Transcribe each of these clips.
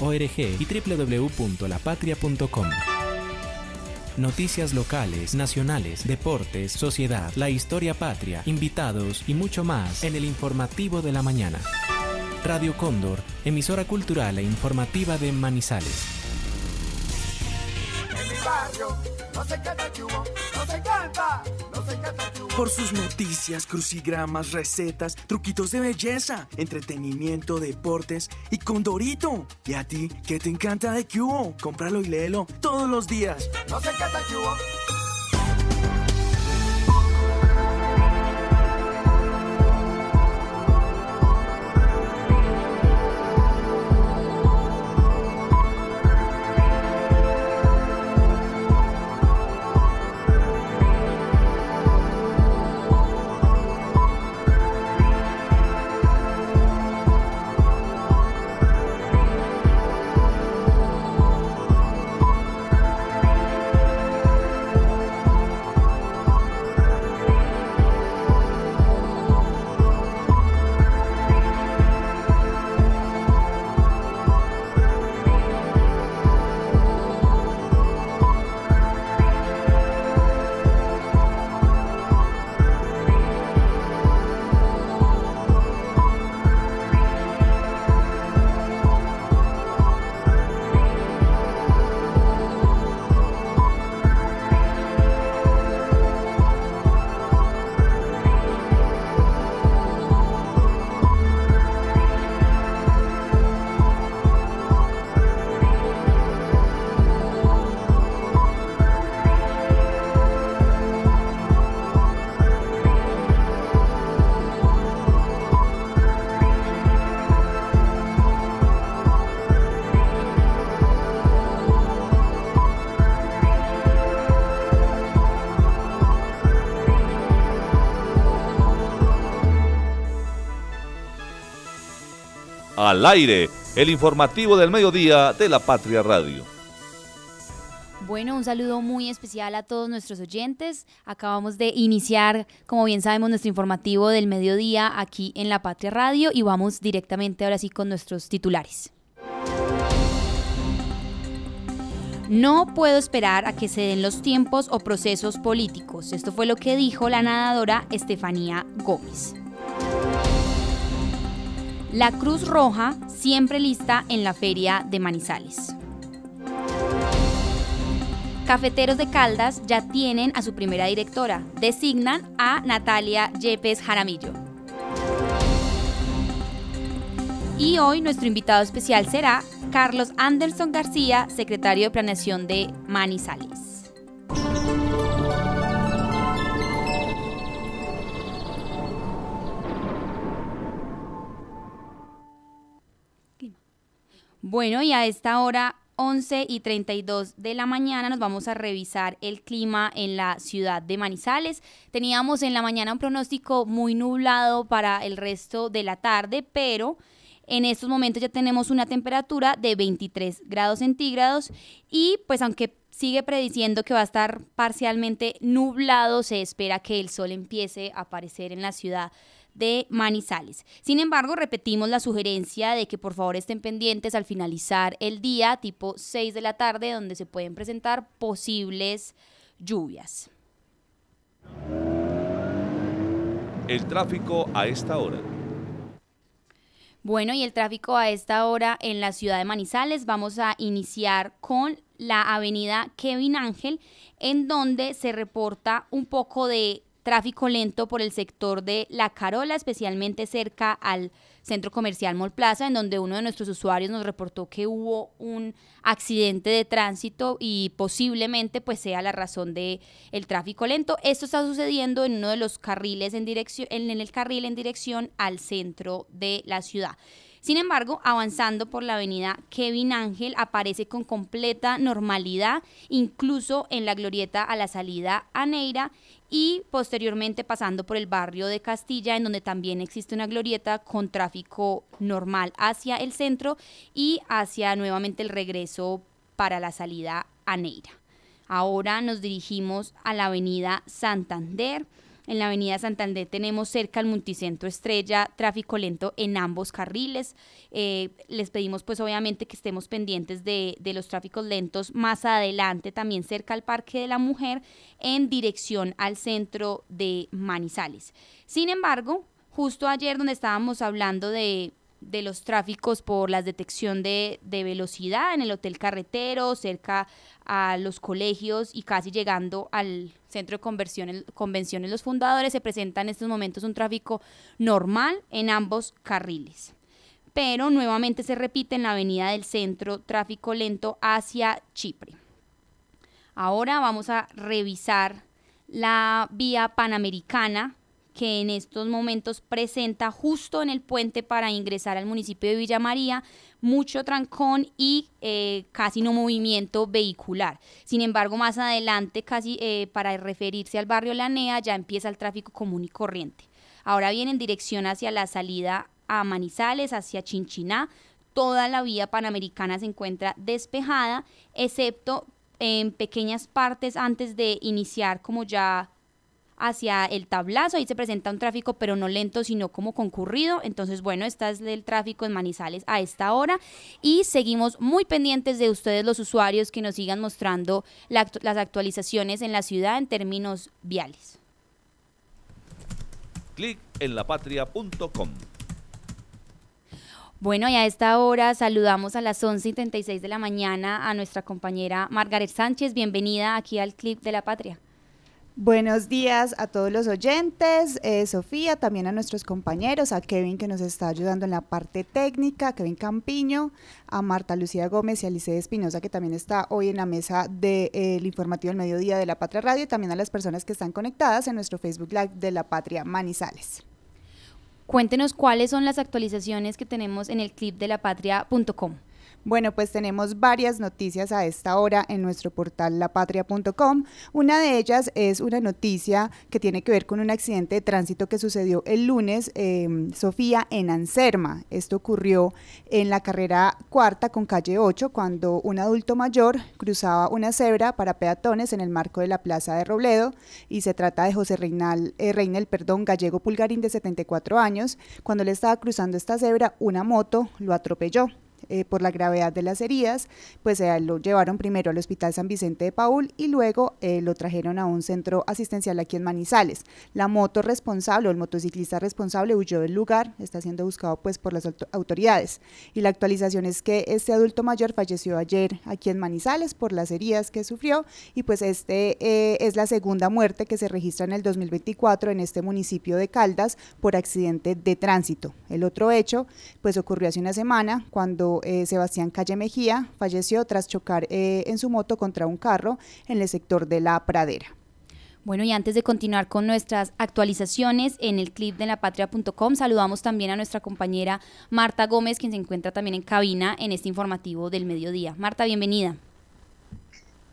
y www.lapatria.com. Noticias locales, nacionales, deportes, sociedad, la historia patria, invitados y mucho más en el informativo de la mañana. Radio Cóndor, emisora cultural e informativa de Manizales. Por sus noticias, crucigramas, recetas, truquitos de belleza, entretenimiento, deportes y Condorito. ¿Y a ti qué te encanta de Cubo? Cómpralo y léelo todos los días. No sé qué al aire, el informativo del mediodía de la Patria Radio. Bueno, un saludo muy especial a todos nuestros oyentes. Acabamos de iniciar, como bien sabemos, nuestro informativo del mediodía aquí en la Patria Radio y vamos directamente ahora sí con nuestros titulares. No puedo esperar a que se den los tiempos o procesos políticos. Esto fue lo que dijo la nadadora Estefanía Gómez. La Cruz Roja siempre lista en la feria de Manizales. Cafeteros de Caldas ya tienen a su primera directora. Designan a Natalia Yepes Jaramillo. Y hoy nuestro invitado especial será Carlos Anderson García, secretario de Planeación de Manizales. Bueno, y a esta hora 11 y 32 de la mañana nos vamos a revisar el clima en la ciudad de Manizales. Teníamos en la mañana un pronóstico muy nublado para el resto de la tarde, pero en estos momentos ya tenemos una temperatura de 23 grados centígrados y pues aunque sigue prediciendo que va a estar parcialmente nublado, se espera que el sol empiece a aparecer en la ciudad de Manizales. Sin embargo, repetimos la sugerencia de que por favor estén pendientes al finalizar el día, tipo 6 de la tarde, donde se pueden presentar posibles lluvias. El tráfico a esta hora. Bueno, y el tráfico a esta hora en la ciudad de Manizales, vamos a iniciar con la avenida Kevin Ángel, en donde se reporta un poco de tráfico lento por el sector de La Carola, especialmente cerca al centro comercial Mall Plaza, en donde uno de nuestros usuarios nos reportó que hubo un accidente de tránsito y posiblemente pues sea la razón de el tráfico lento. Esto está sucediendo en uno de los carriles en dirección en el carril en dirección al centro de la ciudad. Sin embargo, avanzando por la avenida Kevin Ángel aparece con completa normalidad, incluso en la glorieta a la salida a Neira y posteriormente pasando por el barrio de Castilla, en donde también existe una glorieta con tráfico normal hacia el centro y hacia nuevamente el regreso para la salida a Neira. Ahora nos dirigimos a la avenida Santander en la avenida Santander tenemos cerca al multicentro Estrella tráfico lento en ambos carriles. Eh, les pedimos pues obviamente que estemos pendientes de, de los tráficos lentos más adelante, también cerca al Parque de la Mujer, en dirección al centro de Manizales. Sin embargo, justo ayer donde estábamos hablando de de los tráficos por la detección de, velocidad en el hotel carretero, cerca a los colegios y casi llegando al centro de convenciones Los Fundadores, se presenta en estos momentos un tráfico normal en ambos carriles. Pero nuevamente se repite en la avenida del centro tráfico lento hacia Chipre. Ahora vamos a revisar la vía panamericana que en estos momentos presenta justo en el puente para ingresar al municipio de Villa María mucho trancón y eh, casi no movimiento vehicular. Sin embargo, más adelante, casi eh, para referirse al barrio Lanea, ya empieza el tráfico común y corriente. Ahora viene en dirección hacia la salida a Manizales, hacia Chinchiná. Toda la vía panamericana se encuentra despejada, excepto en pequeñas partes antes de iniciar como ya hacia el tablazo, ahí se presenta un tráfico pero no lento sino como concurrido, entonces bueno, esta es el tráfico en Manizales a esta hora y seguimos muy pendientes de ustedes los usuarios que nos sigan mostrando las actualizaciones en la ciudad en términos viales. Clic en lapatria.com. Bueno, y a esta hora saludamos a las 11.36 de la mañana a nuestra compañera Margaret Sánchez. Bienvenida aquí al Clip de la Patria. Buenos días a todos los oyentes, eh, Sofía, también a nuestros compañeros, a Kevin que nos está ayudando en la parte técnica, Kevin Campiño, a Marta Lucía Gómez y a Lice Espinosa que también está hoy en la mesa del de, informativo del mediodía de La Patria Radio y también a las personas que están conectadas en nuestro Facebook Live de La Patria Manizales. Cuéntenos cuáles son las actualizaciones que tenemos en el clip de lapatria.com. Bueno, pues tenemos varias noticias a esta hora en nuestro portal lapatria.com. Una de ellas es una noticia que tiene que ver con un accidente de tránsito que sucedió el lunes, em, Sofía, en Anserma. Esto ocurrió en la carrera cuarta con calle 8, cuando un adulto mayor cruzaba una cebra para peatones en el marco de la Plaza de Robledo y se trata de José Reinal, eh, perdón, Gallego Pulgarín de 74 años. Cuando le estaba cruzando esta cebra, una moto lo atropelló. Eh, por la gravedad de las heridas, pues eh, lo llevaron primero al Hospital San Vicente de Paul y luego eh, lo trajeron a un centro asistencial aquí en Manizales. La moto responsable o el motociclista responsable huyó del lugar, está siendo buscado pues por las autoridades. Y la actualización es que este adulto mayor falleció ayer aquí en Manizales por las heridas que sufrió y pues este es la segunda muerte que se registra en el 2024 en este municipio de Caldas por accidente de tránsito. El otro hecho pues ocurrió hace una semana cuando eh, Sebastián Calle Mejía falleció tras chocar eh, en su moto contra un carro en el sector de la pradera. Bueno, y antes de continuar con nuestras actualizaciones en el clip de lapatria.com, saludamos también a nuestra compañera Marta Gómez, quien se encuentra también en cabina en este informativo del mediodía. Marta, bienvenida.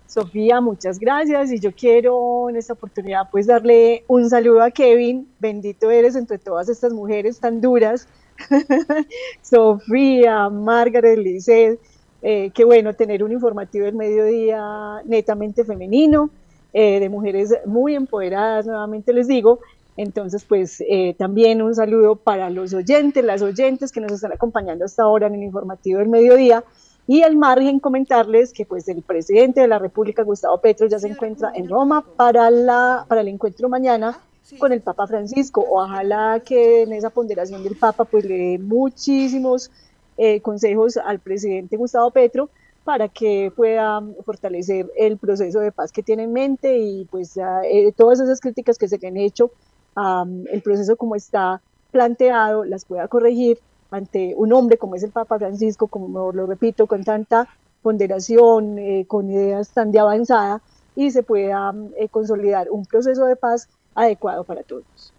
Sofía, muchas gracias y yo quiero en esta oportunidad pues darle un saludo a Kevin, bendito eres entre todas estas mujeres tan duras Sofía, Margaret, Lisset, eh, qué bueno tener un informativo del mediodía netamente femenino, eh, de mujeres muy empoderadas, nuevamente les digo. Entonces, pues eh, también un saludo para los oyentes, las oyentes que nos están acompañando hasta ahora en el informativo del mediodía. Y al margen comentarles que pues el presidente de la República, Gustavo Petro, ya se encuentra en Roma para, la, para el encuentro mañana con el Papa Francisco. Ojalá que en esa ponderación del Papa pues le dé muchísimos eh, consejos al presidente Gustavo Petro para que pueda fortalecer el proceso de paz que tiene en mente y pues eh, todas esas críticas que se le han hecho, el proceso como está planteado, las pueda corregir ante un hombre como es el Papa Francisco, como lo repito, con tanta ponderación, eh, con ideas tan de avanzada, y se pueda consolidar un proceso de paz adecuado para todos.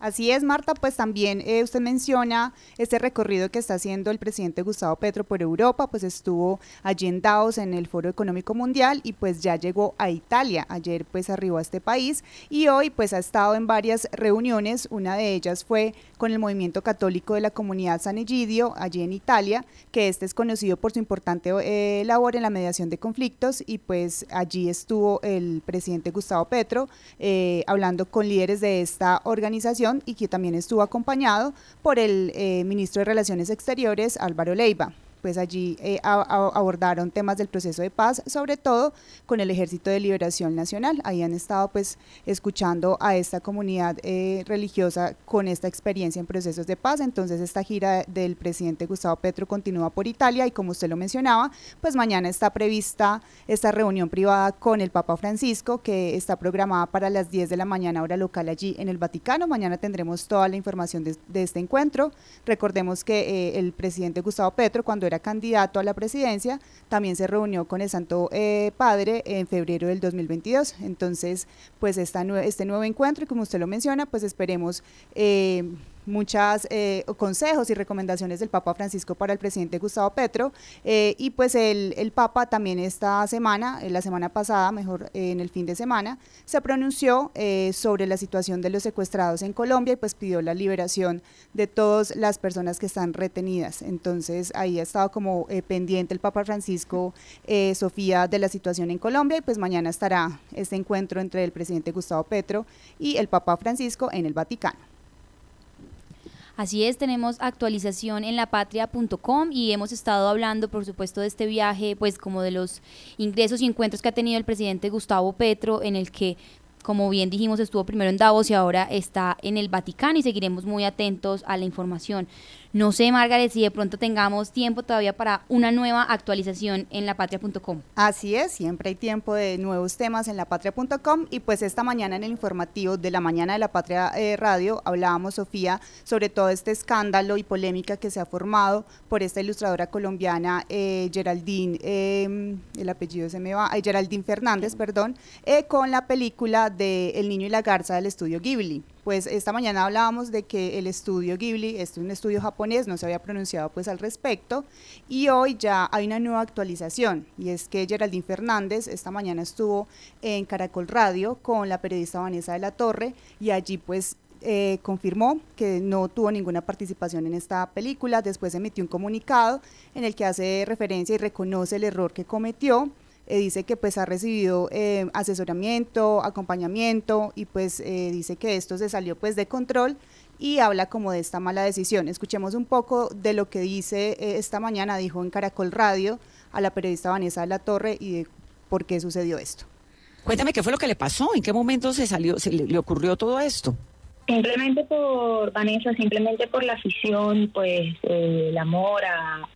Así es, Marta, pues también eh, usted menciona este recorrido que está haciendo el presidente Gustavo Petro por Europa, pues estuvo allí en Davos en el Foro Económico Mundial y pues ya llegó a Italia, ayer pues arribó a este país y hoy pues ha estado en varias reuniones, una de ellas fue con el movimiento católico de la comunidad San Egidio, allí en Italia, que este es conocido por su importante eh, labor en la mediación de conflictos y pues allí estuvo el presidente Gustavo Petro eh, hablando con líderes de esta organización y que también estuvo acompañado por el eh, ministro de Relaciones Exteriores, Álvaro Leiva pues allí eh, abordaron temas del proceso de paz, sobre todo con el Ejército de Liberación Nacional. Ahí han estado pues escuchando a esta comunidad eh, religiosa con esta experiencia en procesos de paz. Entonces esta gira del presidente Gustavo Petro continúa por Italia y como usted lo mencionaba, pues mañana está prevista esta reunión privada con el Papa Francisco que está programada para las 10 de la mañana hora local allí en el Vaticano. Mañana tendremos toda la información de, este encuentro. Recordemos que eh, el presidente Gustavo Petro cuando era candidato a la presidencia, también se reunió con el Santo eh, Padre en febrero del 2022. Entonces, pues esta, este nuevo encuentro, y como usted lo menciona, pues esperemos eh, muchos eh, consejos y recomendaciones del Papa Francisco para el presidente Gustavo Petro. Eh, y pues el, el, Papa también esta semana, la semana pasada, mejor en el fin de semana, se pronunció eh, sobre la situación de los secuestrados en Colombia y pues pidió la liberación de todas las personas que están retenidas. Entonces ahí ha estado como pendiente el Papa Francisco, Sofía, de la situación en Colombia y pues mañana estará este encuentro entre el presidente Gustavo Petro y el Papa Francisco en el Vaticano. Así es, tenemos actualización en lapatria.com y hemos estado hablando, por supuesto, de este viaje, pues como de los ingresos y encuentros que ha tenido el presidente Gustavo Petro, en el que como bien dijimos, estuvo primero en Davos y ahora está en el Vaticano y seguiremos muy atentos a la información. No sé, Margaret, si de pronto tengamos tiempo todavía para una nueva actualización en lapatria.com. Así es, siempre hay tiempo de nuevos temas en lapatria.com y pues esta mañana en el informativo de la mañana de la Patria eh, Radio hablábamos, Sofía, sobre todo este escándalo y polémica que se ha formado por esta ilustradora colombiana eh, Geraldine, em, el apellido se me va, Geraldine Fernández, perdón, eh, con la película de El niño y la garza del estudio Ghibli. Pues esta mañana hablábamos de que el estudio Ghibli, es un estudio japonés, no se había pronunciado pues al respecto, y hoy ya hay una nueva actualización, y es que Geraldine Fernández esta mañana estuvo en Caracol Radio con la periodista Vanessa de la Torre, y allí pues eh, confirmó que no tuvo ninguna participación en esta película, después emitió un comunicado en el que hace referencia y reconoce el error que cometió, eh, dice que pues ha recibido eh, asesoramiento, acompañamiento y pues eh, dice que esto se salió pues de control y habla como de esta mala decisión. Escuchemos un poco de lo que dice esta mañana, dijo en Caracol Radio a la periodista Vanessa de la Torre y de por qué sucedió esto. Cuéntame qué fue lo que le pasó, en qué momento se salió, se le, ocurrió todo esto. Simplemente por, Vanessa, simplemente por la afición, pues el amor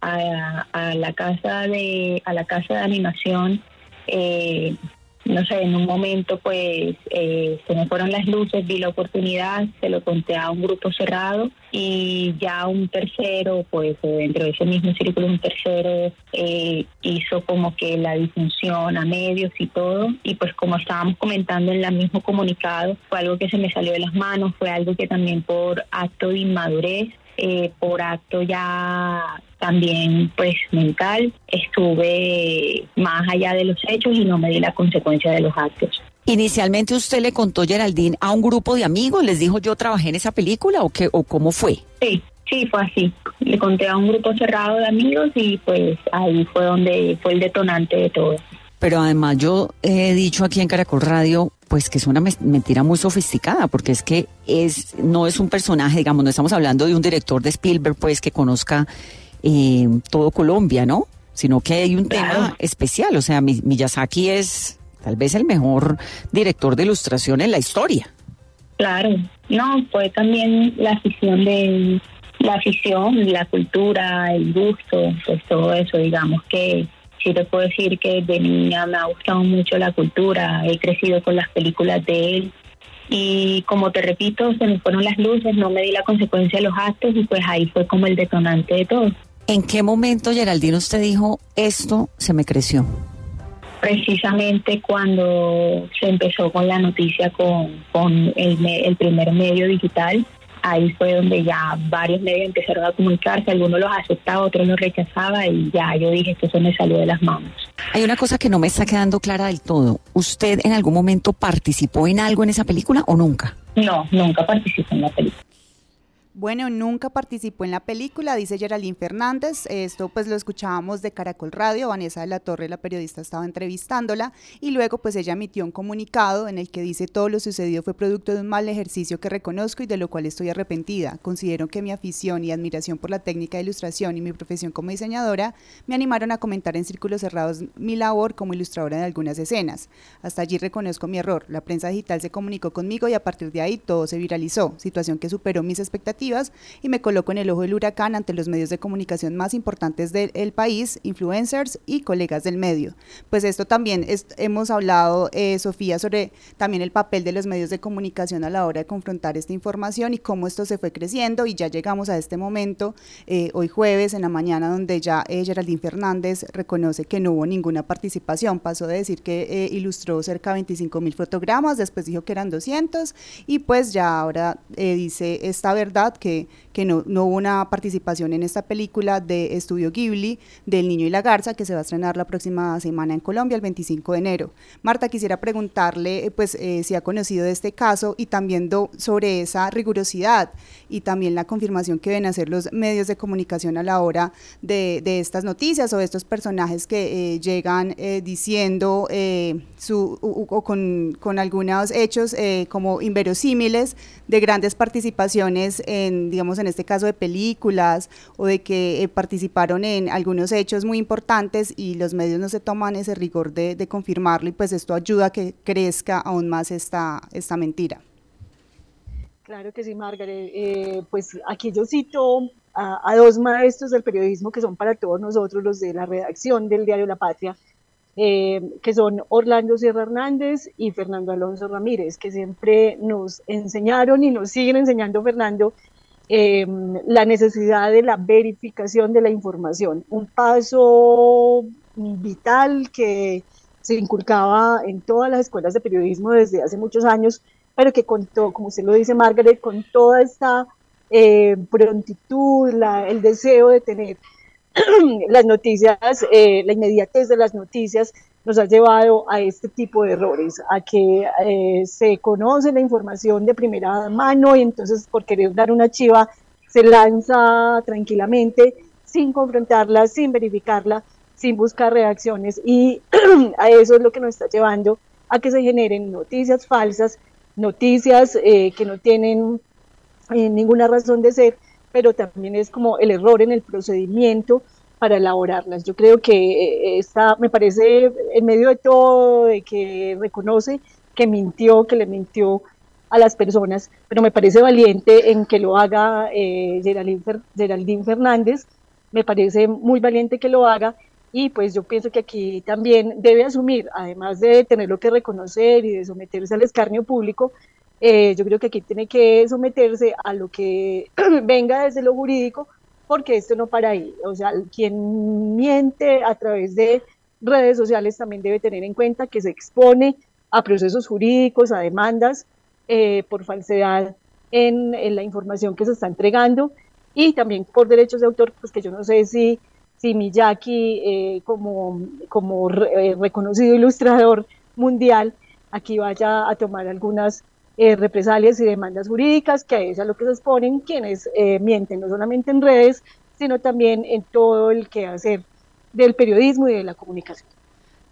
a, a, la casa de a la casa de animación. Eh, no sé, en un momento pues eh, se me fueron las luces, vi la oportunidad, se lo conté a un grupo cerrado y ya un tercero, pues dentro de ese mismo círculo un tercero eh, hizo como que la difusión a medios y todo. Y pues como estábamos comentando en el mismo comunicado, fue algo que se me salió de las manos, fue algo que también por acto de inmadurez eh, por acto ya también pues mental, estuve más allá de los hechos y no me di la consecuencia de los actos. Inicialmente usted le contó Geraldine a un grupo de amigos, les dijo yo trabajé en esa película o qué o cómo fue? Sí, sí fue así. Le conté a un grupo cerrado de amigos y pues ahí fue donde fue el detonante de todo. Pero además yo he dicho aquí en Caracol Radio, pues que es una mentira muy sofisticada, porque es que es no es un personaje, digamos, no estamos hablando de un director de Spielberg, pues que conozca eh, todo Colombia, ¿no? Sino que hay un tema especial, o sea, Miyazaki es tal vez el mejor director de ilustración en la historia. Claro, no, fue también la afición de la afición, la cultura, el gusto, pues todo eso, digamos que sí te puedo decir que de niña me ha gustado mucho la cultura, he crecido con las películas de él y como te repito, se me fueron las luces, no me di la consecuencia de los actos y pues ahí fue como el detonante de todo. ¿En qué momento, Geraldine, usted dijo, esto se me creció? precisamente cuando se empezó con la noticia con, con el, el primer medio digital. Ahí fue donde ya varios medios empezaron a comunicarse, algunos los aceptaba, otros los rechazaba y ya yo dije, esto se me salió de las manos. Hay una cosa que no me está quedando clara del todo. ¿Usted en algún momento participó en algo en esa película o nunca? No, nunca participé en la película. Bueno, nunca participó en la película, dice Geraldine Fernández. Esto pues lo escuchábamos de Caracol Radio. Vanessa de la Torre, la periodista, estaba entrevistándola y luego pues ella emitió un comunicado en el que dice todo lo sucedido fue producto de un mal ejercicio que reconozco y de lo cual estoy arrepentida. Considero que mi afición y admiración por la técnica de ilustración y mi profesión como diseñadora me animaron a comentar en círculos cerrados mi labor como ilustradora de algunas escenas. Hasta allí reconozco mi error. La prensa digital se comunicó conmigo y a partir de ahí todo se viralizó, situación que superó mis expectativas y me coloco en el ojo del huracán ante los medios de comunicación más importantes del país, influencers y colegas del medio. Pues esto también hemos hablado, eh, Sofía, sobre también el papel de los medios de comunicación a la hora de confrontar esta información y cómo esto se fue creciendo y ya llegamos a este momento, eh, hoy jueves en la mañana, donde ya eh, Geraldine Fernández reconoce que no hubo ninguna participación, pasó de decir que ilustró cerca de 25 mil fotogramas, después dijo que eran 200 y pues ya ahora dice esta verdad que, que no, no, hubo una participación en esta película de Estudio Ghibli del Niño y la Garza que se va a estrenar la próxima semana en Colombia, el 25 de enero. Marta, quisiera preguntarle eh, pues eh, si ha conocido de este caso y también sobre esa rigurosidad y también la confirmación que deben hacer los medios de comunicación a la hora de, de estas noticias o de estos personajes que eh, llegan diciendo su, o, con, con, algunos hechos como inverosímiles de grandes participaciones digamos, en este caso de películas o de que eh, participaron en algunos hechos muy importantes y los medios no se toman ese rigor de, confirmarlo y pues esto ayuda a que crezca aún más esta, esta mentira. Claro que sí, Margaret. Eh, pues aquí yo cito a, a, dos maestros del periodismo que son para todos nosotros los de la redacción del diario La Patria, eh, que son Orlando Sierra Hernández y Fernando Alonso Ramírez, que siempre nos enseñaron y nos siguen enseñando, Fernando, eh, la necesidad de la verificación de la información, un paso vital que se inculcaba en todas las escuelas de periodismo desde hace muchos años, pero que con todo, como usted lo dice Margaret, con toda esta eh, prontitud, el deseo de tener las noticias, eh, la inmediatez de las noticias nos ha llevado a este tipo de errores, a que eh, se conoce la información de primera mano y entonces por querer dar una chiva se lanza tranquilamente sin confrontarla, sin verificarla, sin buscar reacciones. Y a eso es lo que nos está llevando a que se generen noticias falsas, noticias eh, que no tienen ninguna razón de ser pero también es como el error en el procedimiento para elaborarlas. Yo creo que eh, esta, me parece, en medio de todo, de que reconoce que mintió, que le mintió a las personas, pero me parece valiente en que lo haga eh, Geraldine, Fernández, me parece muy valiente que lo haga y pues yo pienso que aquí también debe asumir, además de tenerlo que reconocer y de someterse al escarnio público, eh, yo creo que aquí tiene que someterse a lo que venga desde lo jurídico, porque esto no para ahí. O sea, quien miente a través de redes sociales también debe tener en cuenta que se expone a procesos jurídicos, a demandas eh, por falsedad en, la información que se está entregando y también por derechos de autor, pues que yo no sé si, si Miyaki, eh, como, como reconocido ilustrador mundial, aquí vaya a tomar algunas eh, represalias y demandas jurídicas, que es a lo que se exponen quienes eh, mienten, no solamente en redes, sino también en todo el quehacer del periodismo y de la comunicación.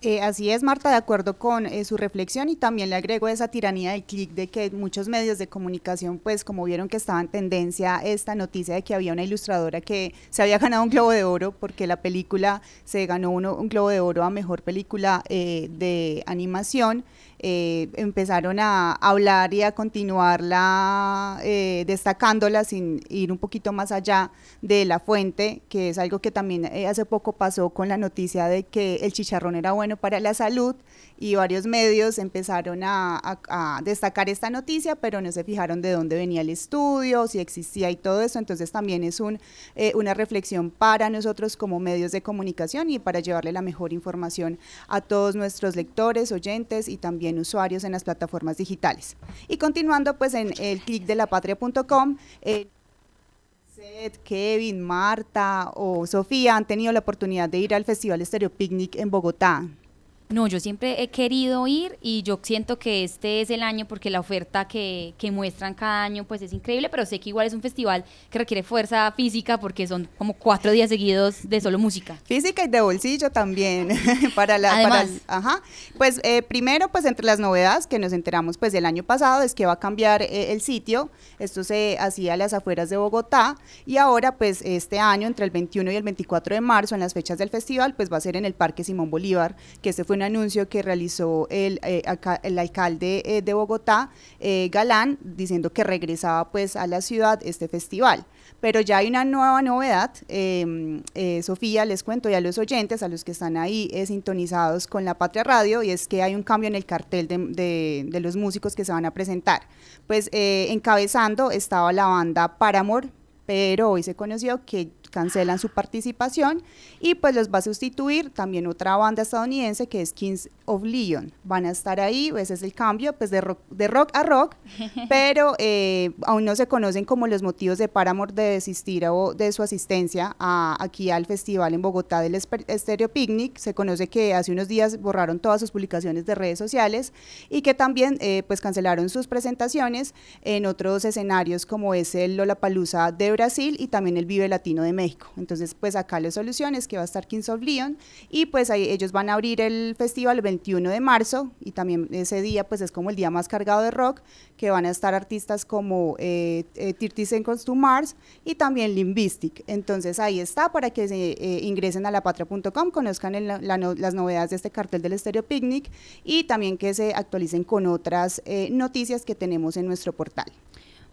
Eh, así es, Marta, de acuerdo con su reflexión y también le agrego esa tiranía del clic de que muchos medios de comunicación, pues como vieron que estaba en tendencia esta noticia de que había una ilustradora que se había ganado un globo de oro porque la película se ganó uno, un globo de oro a mejor película de animación, eh, empezaron a hablar y a continuarla eh, destacándola sin ir un poquito más allá de la fuente, que es algo que también eh, hace poco pasó con la noticia de que el chicharrón era bueno para la salud y varios medios empezaron a, destacar esta noticia, pero no se fijaron de dónde venía el estudio, si existía y todo eso, entonces también es un, una reflexión para nosotros como medios de comunicación y para llevarle la mejor información a todos nuestros lectores, oyentes y también usuarios en las plataformas digitales. Y continuando pues en el clic de lapatria.com, eh, Kevin, Marta o Sofía han tenido la oportunidad de ir al Festival Estéreo Picnic en Bogotá. No, yo siempre he querido ir y yo siento que este es el año porque la oferta que, que, muestran cada año pues es increíble, pero sé que igual es un festival que requiere fuerza física porque son como cuatro días seguidos de solo música. Física y de bolsillo también para la... Además, ajá. Pues eh, primero pues entre las novedades que nos enteramos pues del año pasado es que va a cambiar eh, el sitio, esto se hacía a las afueras de Bogotá y ahora pues este año entre el 21 y el 24 de marzo en las fechas del festival pues va a ser en el Parque Simón Bolívar, que este fue un anuncio que realizó el, eh, el alcalde eh, de Bogotá, eh, Galán, diciendo que regresaba pues a la ciudad este festival. Pero ya hay una nueva novedad, em, Sofía, les cuento ya a los oyentes, a los que están ahí sintonizados con la Patria Radio, y es que hay un cambio en el cartel de, de los músicos que se van a presentar. Pues encabezando estaba la banda Paramore, pero hoy se conoció que cancelan su participación y pues los va a sustituir también otra banda estadounidense que es Kings of Leon. Van a estar ahí, ese es el cambio pues de rock, de rock a rock, pero eh, aún no se conocen como los motivos de Paramore de desistir o de su asistencia a, aquí al festival en Bogotá del Stereo Picnic. Se conoce que hace unos días borraron todas sus publicaciones de redes sociales y que también eh, pues cancelaron sus presentaciones en otros escenarios como es el Lollapalooza de Brasil y también el Vive Latino de México. Entonces, pues acá la solución es que va a estar Kings of Leon y pues ahí ellos van a abrir el festival el 21 de marzo y también ese día pues es como el día más cargado de rock que van a estar artistas como eh, eh, 30 Seconds to Mars y también Limbistic. Entonces ahí está para que se eh, ingresen a lapatria.com, conozcan las novedades de este cartel del Estéreo Picnic y también que se actualicen con otras eh, noticias que tenemos en nuestro portal.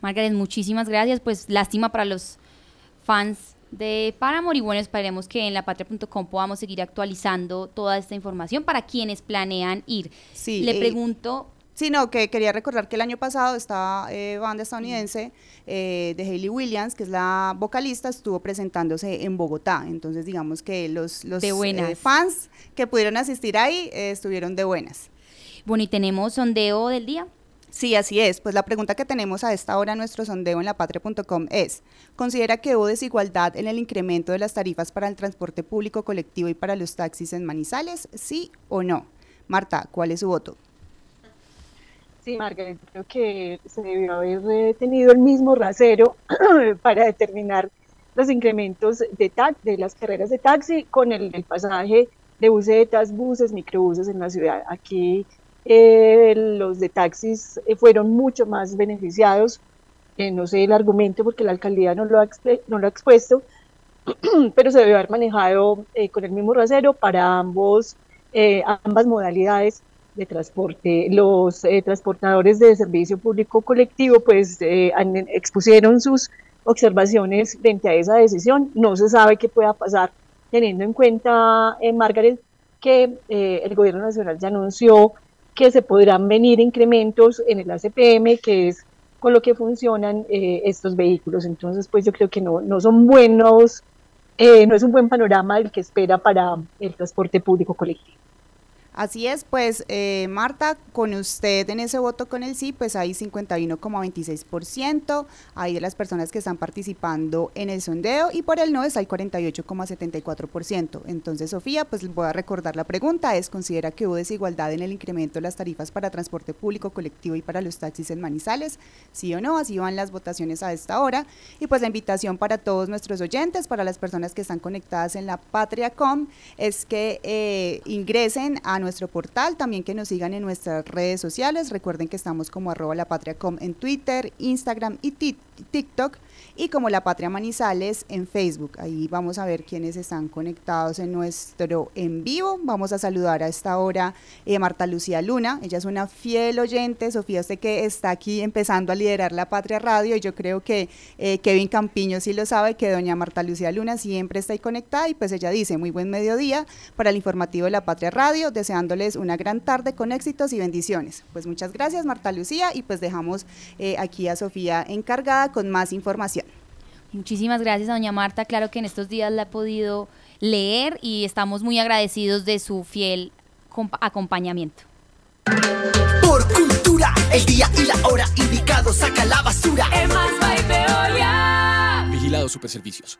Margaret, muchísimas gracias. Pues lástima para los fans de Paramore y bueno, esperemos que en lapatria.com podamos seguir actualizando toda esta información para quienes planean ir. Sí, Le pregunto... Sí, no, que quería recordar que el año pasado esta eh, banda estadounidense eh, de Hayley Williams, que es la vocalista, estuvo presentándose en Bogotá. Entonces, digamos que los, los eh, fans que pudieron asistir ahí estuvieron de buenas. Bueno, y tenemos sondeo del día. Sí, así es. Pues la pregunta que tenemos a esta hora en nuestro sondeo en lapatria.com es, ¿considera que hubo desigualdad en el incremento de las tarifas para el transporte público colectivo y para los taxis en Manizales? ¿Sí o no? Marta, ¿cuál es su voto? Sí, Margaret, creo que se debió haber tenido el mismo rasero para determinar los incrementos de, de las carreras de taxi con el, el pasaje de busetas, buses, microbuses en la ciudad. Aquí eh, los de taxis eh, fueron mucho más beneficiados. Eh, no sé el argumento porque la alcaldía no lo ha, no lo ha expuesto, pero se debe haber manejado con el mismo rasero para ambos, ambas modalidades de transporte. Los transportadores de servicio público colectivo pues expusieron sus observaciones frente a esa decisión. No se sabe qué pueda pasar teniendo en cuenta, Margaret, que el gobierno nacional ya anunció que se podrán venir incrementos en el ACPM, que es con lo que funcionan eh, estos vehículos. Entonces, pues yo creo que no, no son buenos, eh, no es un buen panorama el que espera para el transporte público colectivo. Así es, pues eh, Marta, con usted en ese voto con el sí, pues hay 51,26%, hay de las personas que están participando en el sondeo y por el no es hay 48,74%. Entonces, Sofía, pues voy a recordar la pregunta, es, ¿considera que hubo desigualdad en el incremento de las tarifas para transporte público colectivo y para los taxis en Manizales? ¿Sí o no? Así van las votaciones a esta hora. Y pues la invitación para todos nuestros oyentes, para las personas que están conectadas en la Patria.com, es que eh, ingresen a nuestro portal, también que nos sigan en nuestras redes sociales. Recuerden que estamos como arroba la patria.com en Twitter, Instagram y TikTok y como La Patria Manizales en Facebook. Ahí vamos a ver quiénes están conectados en nuestro en vivo. Vamos a saludar a esta hora eh, Marta Lucía Luna. Ella es una fiel oyente. Sofía, usted que está aquí empezando a liderar La Patria Radio y yo creo que eh, Kevin Campiño sí lo sabe, que doña Marta Lucía Luna siempre está ahí conectada y pues ella dice muy buen mediodía para el informativo de La Patria Radio, deseándoles una gran tarde con éxitos y bendiciones. Pues muchas gracias Marta Lucía y pues dejamos eh, aquí a Sofía encargada con más información. Muchísimas gracias, doña Marta. Claro que en estos días la he podido leer y estamos muy agradecidos de su fiel acompañamiento. Por cultura, el día y la hora indicado, saca la basura. Vigilado Superservicios.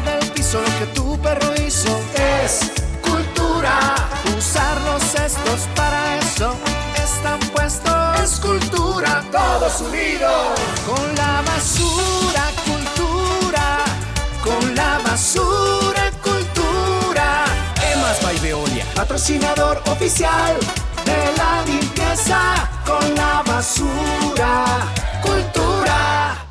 lo que tu perro hizo es cultura. Usar los cestos para eso están puestos. Es cultura, todos unidos. Con la basura, cultura. Con la basura, cultura. Emas by Veolia, patrocinador oficial de la limpieza. Con la basura, cultura.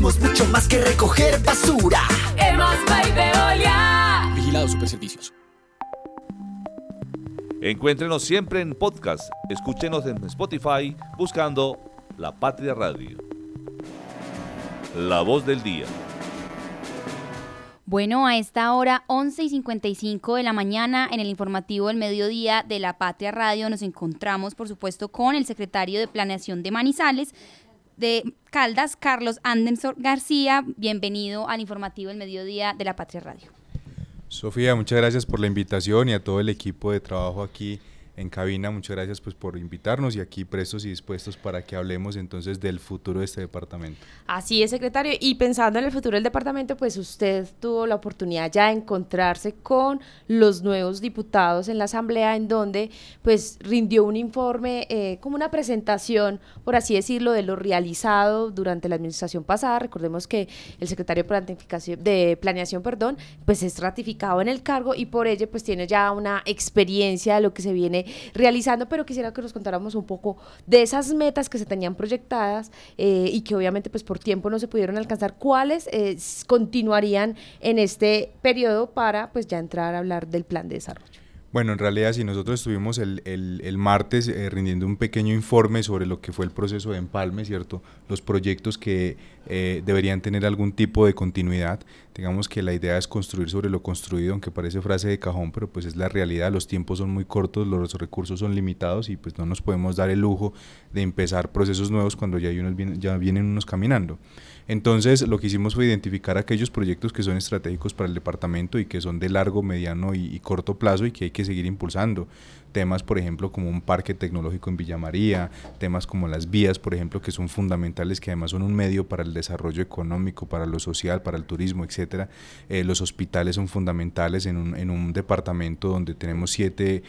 Hacemos mucho más que recoger basura. Hemos Veolia. Vigilado Superservicios. Encuéntrenos siempre en podcast. Escúchenos en Spotify buscando La Patria Radio. La voz del día. Bueno, a esta hora, 11 y 55 de la mañana, en el informativo del mediodía de La Patria Radio, nos encontramos, por supuesto, con el secretario de Planeación de Manizales, de Caldas, Carlos Anderson García. Bienvenido al informativo del mediodía de la Patria Radio. Sofía, muchas gracias por la invitación y a todo el equipo de trabajo aquí en cabina. Muchas gracias pues por invitarnos y aquí prestos y dispuestos para que hablemos entonces del futuro de este departamento. Así es, secretario. Y pensando en el futuro del departamento, pues usted tuvo la oportunidad ya de encontrarse con los nuevos diputados en la asamblea, en donde pues rindió un informe, eh, como una presentación, por así decirlo, de lo realizado durante la administración pasada. Recordemos que el secretario de, planeación, perdón, pues es ratificado en el cargo y por ello pues tiene ya una experiencia de lo que se viene realizando, pero quisiera que nos contáramos un poco de esas metas que se tenían proyectadas eh, y que obviamente pues por tiempo no se pudieron alcanzar, cuáles eh, continuarían en este periodo para pues ya entrar a hablar del plan de desarrollo. Bueno, en realidad si nosotros estuvimos el, el, martes eh, rindiendo un pequeño informe sobre lo que fue el proceso de empalme, ¿cierto? Los proyectos que eh, deberían tener algún tipo de continuidad. Digamos que la idea es construir sobre lo construido, aunque parece frase de cajón, pero pues es la realidad, los tiempos son muy cortos, los recursos son limitados y pues no nos podemos dar el lujo de empezar procesos nuevos cuando ya, hay unos, ya vienen unos caminando. Entonces, lo que hicimos fue identificar aquellos proyectos que son estratégicos para el departamento y que son de largo, mediano y, corto plazo y que hay que seguir impulsando temas, por ejemplo, como un parque tecnológico en Villa María, temas como las vías, por ejemplo, que son fundamentales, que además son un medio para el desarrollo económico, para lo social, para el turismo, etcétera. Eh, los hospitales son fundamentales en un, en un departamento donde tenemos 7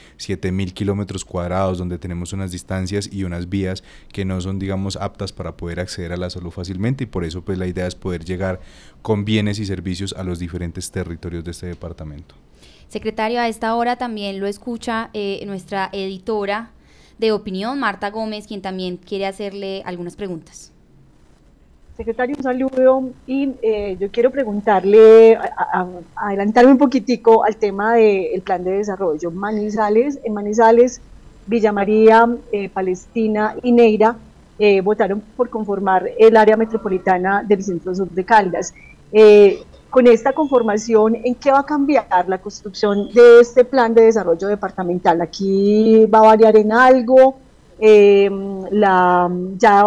mil kilómetros cuadrados, donde tenemos unas distancias y unas vías que no son, digamos, aptas para poder acceder a la salud fácilmente y por eso pues la idea es poder llegar con bienes y servicios a los diferentes territorios de este departamento. Secretario, a esta hora también lo escucha eh, nuestra editora de opinión, Marta Gómez, quien también quiere hacerle algunas preguntas. Secretario, un saludo y eh, yo quiero preguntarle, adelantarme un poquitico al tema del plan de desarrollo. Manizales, en Manizales, Villa María, eh, Palestina y Neira votaron por conformar el área metropolitana del centro sur de Caldas con esta conformación, ¿en qué va a cambiar la construcción de este plan de desarrollo departamental? Aquí va a variar en algo, em, la, ya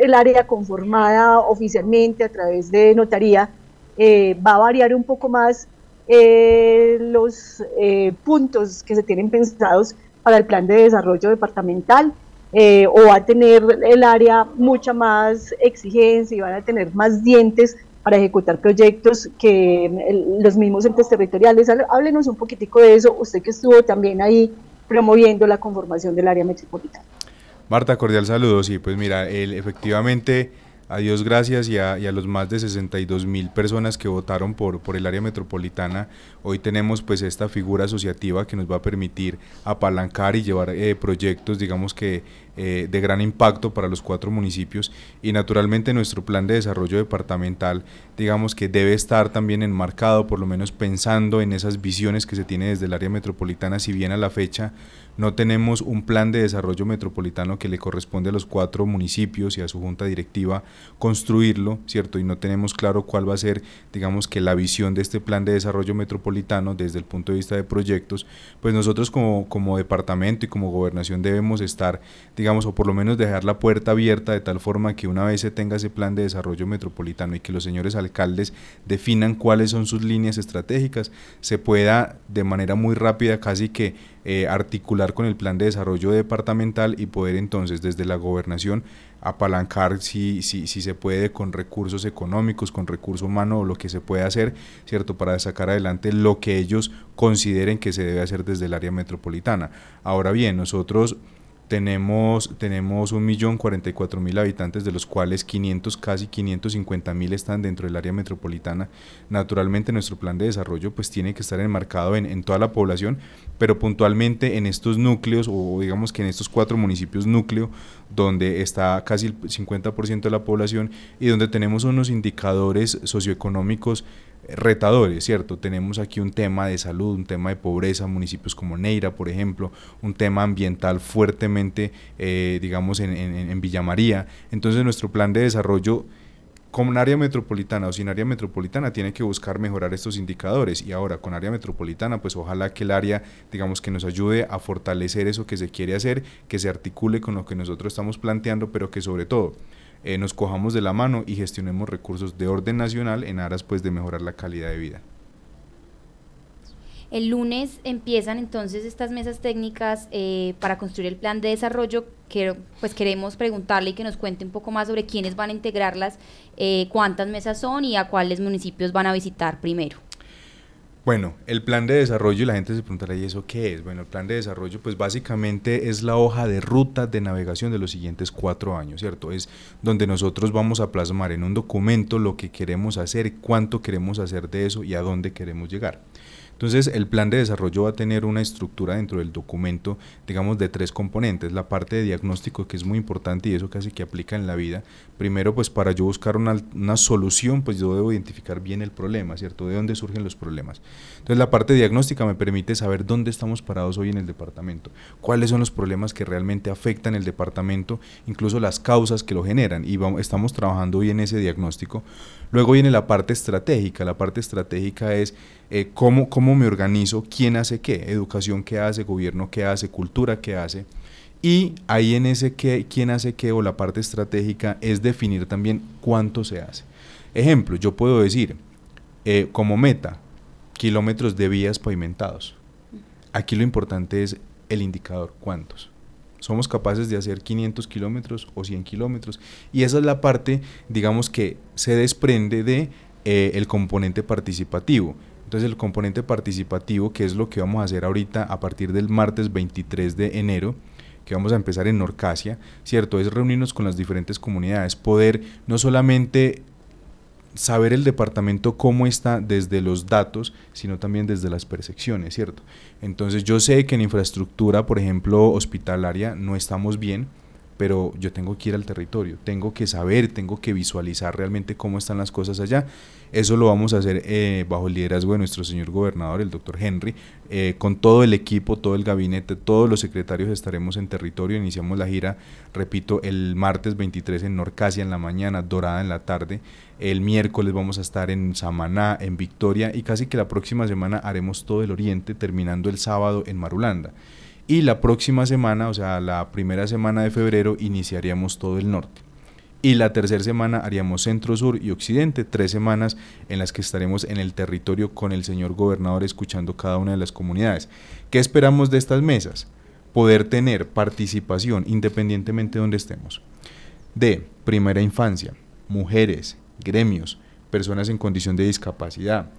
el área conformada oficialmente a través de notaría eh, va a variar un poco más eh, los eh, puntos que se tienen pensados para el plan de desarrollo departamental. o va a tener el área mucha más exigencia y van a tener más dientes para ejecutar proyectos que los mismos entes territoriales. Háblenos un poquitico de eso, usted que estuvo también ahí promoviendo la conformación del área metropolitana. Marta, cordial saludo. Sí, pues mira, el, efectivamente a Dios gracias y a, los más de 62 mil personas que votaron por, por el área metropolitana, hoy tenemos pues esta figura asociativa que nos va a permitir apalancar y llevar eh, proyectos, digamos que eh, de gran impacto para los cuatro municipios. Y naturalmente nuestro plan de desarrollo departamental, digamos que debe estar también enmarcado, por lo menos pensando en esas visiones que se tiene desde el área metropolitana, si bien a la fecha no tenemos un plan de desarrollo metropolitano que le corresponde a los cuatro municipios y a su junta directiva construirlo, ¿cierto? Y no tenemos claro cuál va a ser, digamos que la visión de este plan de desarrollo metropolitano desde el punto de vista de proyectos, pues nosotros como, como departamento y como gobernación debemos estar, digamos, o por lo menos dejar la puerta abierta de tal forma que una vez se tenga ese plan de desarrollo metropolitano y que los señores alcaldes definan cuáles son sus líneas estratégicas, se pueda de manera muy rápida casi que eh, articular con el plan de desarrollo departamental y poder entonces desde la gobernación apalancar si, si, si se puede con recursos económicos, con recurso humano o lo que se puede hacer, ¿cierto? Para sacar adelante lo que ellos consideren que se debe hacer desde el área metropolitana. Ahora bien, nosotros tenemos, tenemos 1.044.000 habitantes, de los cuales 500, casi 550.000 están dentro del área metropolitana. Naturalmente nuestro plan de desarrollo pues tiene que estar enmarcado en, en toda la población, pero puntualmente en estos núcleos o digamos que en estos cuatro municipios núcleo donde está casi el 50% de la población y donde tenemos unos indicadores socioeconómicos retadores, ¿cierto? Tenemos aquí un tema de salud, un tema de pobreza, municipios como Neira, por ejemplo, un tema ambiental fuertemente, eh, digamos, en, en, Villa María. Entonces nuestro plan de desarrollo con área metropolitana o sin área metropolitana tiene que buscar mejorar estos indicadores y ahora con área metropolitana pues ojalá que el área digamos que nos ayude a fortalecer eso que se quiere hacer, que se articule con lo que nosotros estamos planteando, pero que sobre todo eh, nos cojamos de la mano y gestionemos recursos de orden nacional en aras pues de mejorar la calidad de vida. El lunes empiezan entonces estas mesas técnicas eh, para construir el plan de desarrollo. Pues queremos preguntarle y que nos cuente un poco más sobre quiénes van a integrarlas, eh, cuántas mesas son y a cuáles municipios van a visitar primero. Bueno, el plan de desarrollo, y la gente se preguntará, ¿y eso qué es? Bueno, el plan de desarrollo, pues básicamente es la hoja de ruta de navegación de los siguientes cuatro años, ¿cierto? Es donde nosotros vamos a plasmar en un documento lo que queremos hacer, cuánto queremos hacer de eso y a dónde queremos llegar. Entonces, el plan de desarrollo va a tener una estructura dentro del documento, digamos, de tres componentes. La parte de diagnóstico, que es muy importante y eso casi que aplica en la vida. Primero, pues para yo buscar una, una solución, pues yo debo identificar bien el problema, ¿cierto? De dónde surgen los problemas. Entonces, la parte diagnóstica me permite saber dónde estamos parados hoy en el departamento, cuáles son los problemas que realmente afectan el departamento, incluso las causas que lo generan. Y vamos, estamos trabajando hoy en ese diagnóstico. Luego viene la parte estratégica. La parte estratégica es eh, cómo, cómo me organizo, quién hace qué, educación qué hace, gobierno qué hace, cultura qué hace. Y ahí en ese qué, quién hace qué o la parte estratégica es definir también cuánto se hace. Ejemplo, yo puedo decir eh, como meta kilómetros de vías pavimentados. Aquí lo importante es el indicador, cuántos. Somos capaces de hacer 500 kilómetros o 100 kilómetros. Y esa es la parte, digamos, que se desprende de eh, el componente participativo. Entonces el componente participativo, que es lo que vamos a hacer ahorita a partir del martes 23 de enero, que vamos a empezar en Norcasia, ¿cierto? Es reunirnos con las diferentes comunidades, poder no solamente saber el departamento cómo está desde los datos, sino también desde las percepciones, ¿cierto? Entonces yo sé que en infraestructura, por ejemplo, hospitalaria, no estamos bien, pero yo tengo que ir al territorio, tengo que saber, tengo que visualizar realmente cómo están las cosas allá. Eso lo vamos a hacer eh, bajo el liderazgo de nuestro señor gobernador, el doctor Henry, eh, con todo el equipo, todo el gabinete, todos los secretarios estaremos en territorio. Iniciamos la gira, repito, el martes 23 en Norcasia en la mañana, Dorada en la tarde. El miércoles vamos a estar en Samaná, en Victoria y casi que la próxima semana haremos todo el oriente, terminando el sábado en Marulanda. Y la próxima semana, o sea, la primera semana de febrero, iniciaríamos todo el norte. Y la tercera semana haríamos centro, sur y occidente, tres semanas en las que estaremos en el territorio con el señor gobernador escuchando cada una de las comunidades. ¿Qué esperamos de estas mesas? Poder tener participación independientemente de donde estemos. De primera infancia, mujeres, gremios, personas en condición de discapacidad,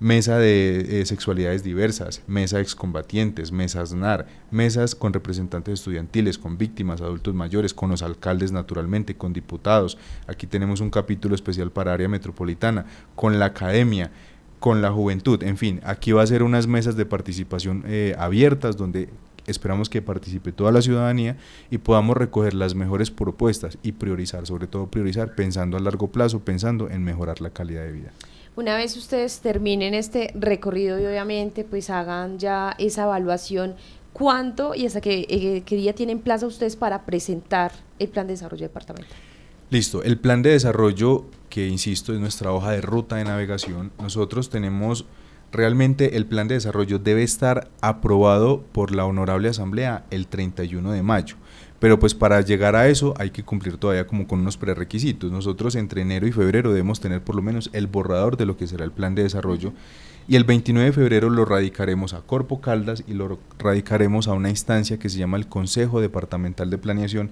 mesa de eh, sexualidades diversas, mesa excombatientes, mesas NAR, mesas con representantes estudiantiles, con víctimas, adultos mayores, con los alcaldes naturalmente, con diputados. Aquí tenemos un capítulo especial para área metropolitana, con la academia, con la juventud, en fin, aquí va a ser unas mesas de participación eh, abiertas donde esperamos que participe toda la ciudadanía y podamos recoger las mejores propuestas y priorizar, sobre todo priorizar pensando a largo plazo, pensando en mejorar la calidad de vida. Una vez ustedes terminen este recorrido y obviamente pues hagan ya esa evaluación, ¿cuánto y hasta qué, eh, qué día tienen plazo ustedes para presentar el plan de desarrollo departamental? Listo, el plan de desarrollo que insisto es nuestra hoja de ruta de navegación, nosotros tenemos realmente el plan de desarrollo debe estar aprobado por la Honorable Asamblea el 31 de mayo. Pero pues para llegar a eso hay que cumplir todavía como con unos prerequisitos. Nosotros entre enero y febrero debemos tener por lo menos el borrador de lo que será el plan de desarrollo y el 29 de febrero lo radicaremos a Corpo Caldas y lo radicaremos a una instancia que se llama el Consejo Departamental de Planeación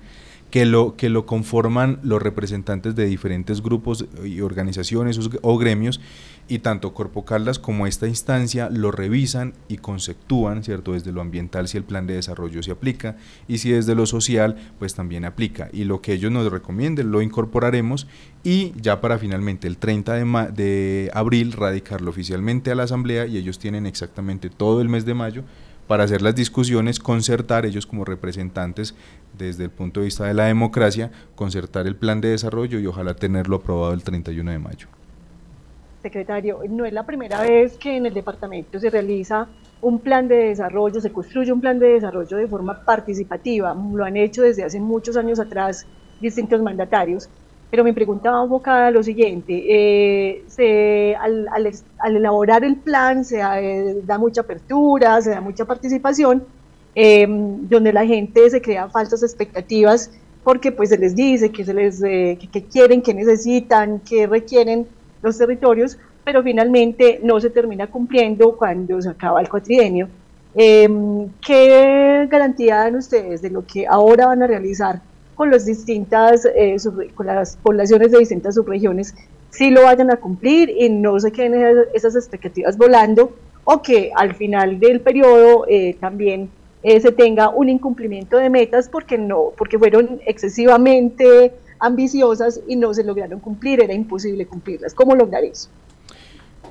que lo, que lo conforman los representantes de diferentes grupos y organizaciones o gremios y tanto Corpo Caldas como esta instancia lo revisan y conceptúan, ¿cierto? Desde lo ambiental si el plan de desarrollo se aplica y si desde lo social pues también aplica y lo que ellos nos recomienden lo incorporaremos y ya para finalmente el 30 de, de abril radicarlo oficialmente a la asamblea y ellos tienen exactamente todo el mes de mayo para hacer las discusiones, concertar ellos como representantes desde el punto de vista de la democracia, concertar el plan de desarrollo y ojalá tenerlo aprobado el 31 de mayo. Secretario, no es la primera vez que en el departamento se realiza un plan de desarrollo, se construye un plan de desarrollo de forma participativa. Lo han hecho desde hace muchos años atrás distintos mandatarios. Pero mi pregunta va enfocada a lo siguiente. Eh, al, elaborar el plan se eh, da mucha apertura, se da mucha participación, em, donde la gente se crea falsas expectativas porque pues se les dice que, se les, eh, que quieren, que necesitan, que requieren los territorios, pero finalmente no se termina cumpliendo cuando se acaba el cuatrienio. Em, ¿Qué garantía dan ustedes de lo que ahora van a realizar con, los distintas, eh, con las poblaciones de distintas subregiones si lo vayan a cumplir y no se queden esas expectativas volando o que al final del periodo eh, también eh, se tenga un incumplimiento de metas porque no porque fueron excesivamente ambiciosas y no se lograron cumplir, era imposible cumplirlas. ¿Cómo lograr eso?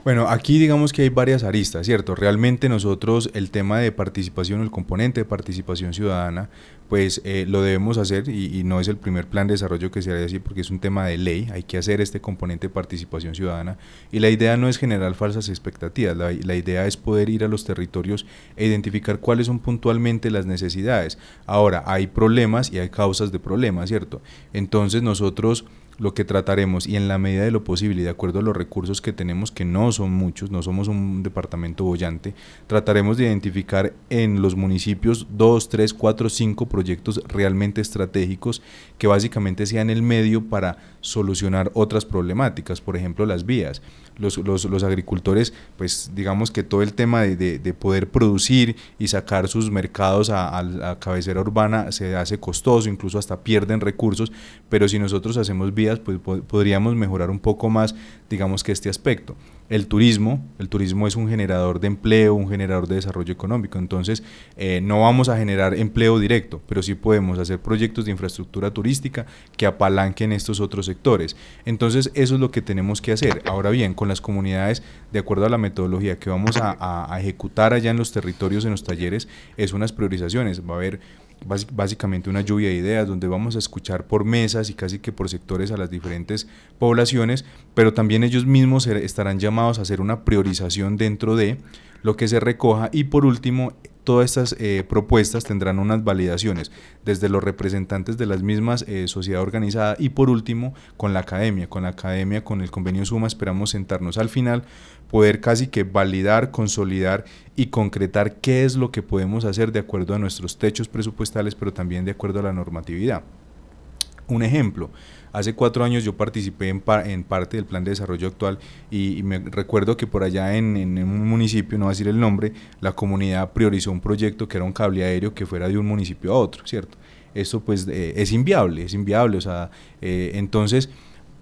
Bueno, aquí digamos que hay varias aristas, ¿cierto? Realmente nosotros el tema de participación, el componente de participación ciudadana, pues eh, lo debemos hacer y, no es el primer plan de desarrollo que se hará así porque es un tema de ley, hay que hacer este componente de participación ciudadana y la idea no es generar falsas expectativas, la, la idea es poder ir a los territorios e identificar cuáles son puntualmente las necesidades. Ahora, hay problemas y hay causas de problemas, ¿cierto? Entonces nosotros lo que trataremos. Y en la medida de lo posible y de acuerdo a los recursos que tenemos, que no son muchos, no somos un departamento bollante, trataremos de identificar en los municipios dos, tres, cuatro, cinco proyectos realmente estratégicos que básicamente sean el medio para solucionar otras problemáticas, por ejemplo las vías los, los, los, agricultores, pues digamos que todo el tema de, de, poder producir y sacar sus mercados a, la cabecera urbana se hace costoso, incluso hasta pierden recursos, pero si nosotros hacemos vías, pues podríamos mejorar un poco más, digamos que este aspecto el turismo, el turismo es un generador de empleo, un generador de desarrollo económico, entonces eh, no vamos a generar empleo directo, pero sí podemos hacer proyectos de infraestructura turística que apalanquen estos otros sectores. Entonces eso es lo que tenemos que hacer. Ahora bien, con las comunidades, de acuerdo a la metodología que vamos a, a ejecutar allá en los territorios, en los talleres, es unas priorizaciones. Va a haber básicamente una lluvia de ideas donde vamos a escuchar por mesas y casi que por sectores a las diferentes poblaciones, pero también ellos mismos estarán llamados a hacer una priorización dentro de lo que se recoja. Y por último todas estas eh, propuestas tendrán unas validaciones desde los representantes de las mismas eh, sociedad organizada y por último con la academia, con la academia, con el convenio Suma esperamos sentarnos al final, poder casi que validar, consolidar y concretar qué es lo que podemos hacer de acuerdo a nuestros techos presupuestales, pero también de acuerdo a la normatividad. Un ejemplo, Hace cuatro años yo participé en, en parte del plan de desarrollo actual y, me recuerdo que por allá en, en, un municipio, no voy a decir el nombre, la comunidad priorizó un proyecto que era un cable aéreo que fuera de un municipio a otro, ¿cierto? Esto pues eh, es inviable, es inviable, o sea, eh, entonces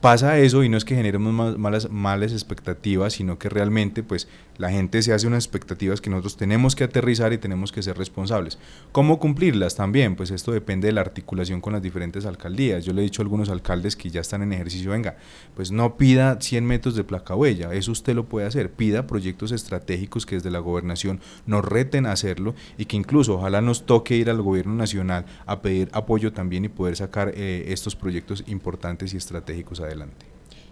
pasa eso y no es que generemos malas, malas expectativas, sino que realmente pues la gente se hace unas expectativas que nosotros tenemos que aterrizar y tenemos que ser responsables. ¿Cómo cumplirlas también? Pues esto depende de la articulación con las diferentes alcaldías. Yo le he dicho a algunos alcaldes que ya están en ejercicio, venga, pues no pida 100 metros de placa huella, eso usted lo puede hacer, pida proyectos estratégicos que desde la gobernación nos reten a hacerlo y que incluso ojalá nos toque ir al gobierno nacional a pedir apoyo también y poder sacar eh, estos proyectos importantes y estratégicos adelante.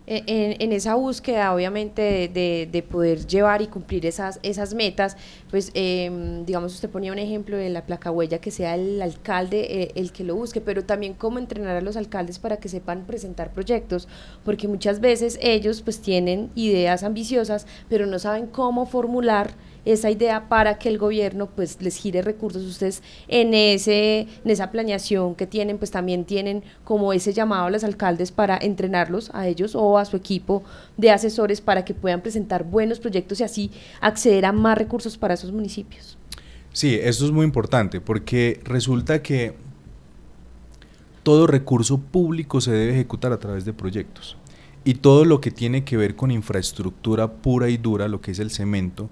Eh, en, esa búsqueda, obviamente, de, poder llevar y cumplir esas, esas metas, pues, em, digamos, usted ponía un ejemplo de la placa huella, que sea el alcalde eh, el que lo busque, pero también cómo entrenar a los alcaldes para que sepan presentar proyectos, porque muchas veces ellos, pues, tienen ideas ambiciosas, pero no saben cómo formular esa idea para que el gobierno pues les gire recursos. Ustedes en ese en esa planeación que tienen pues también tienen como ese llamado a los alcaldes para entrenarlos a ellos o a su equipo de asesores para que puedan presentar buenos proyectos y así acceder a más recursos para esos municipios. Sí, eso es muy importante porque resulta que todo recurso público se debe ejecutar a través de proyectos. Y todo lo que tiene que ver con infraestructura pura y dura, lo que es el cemento,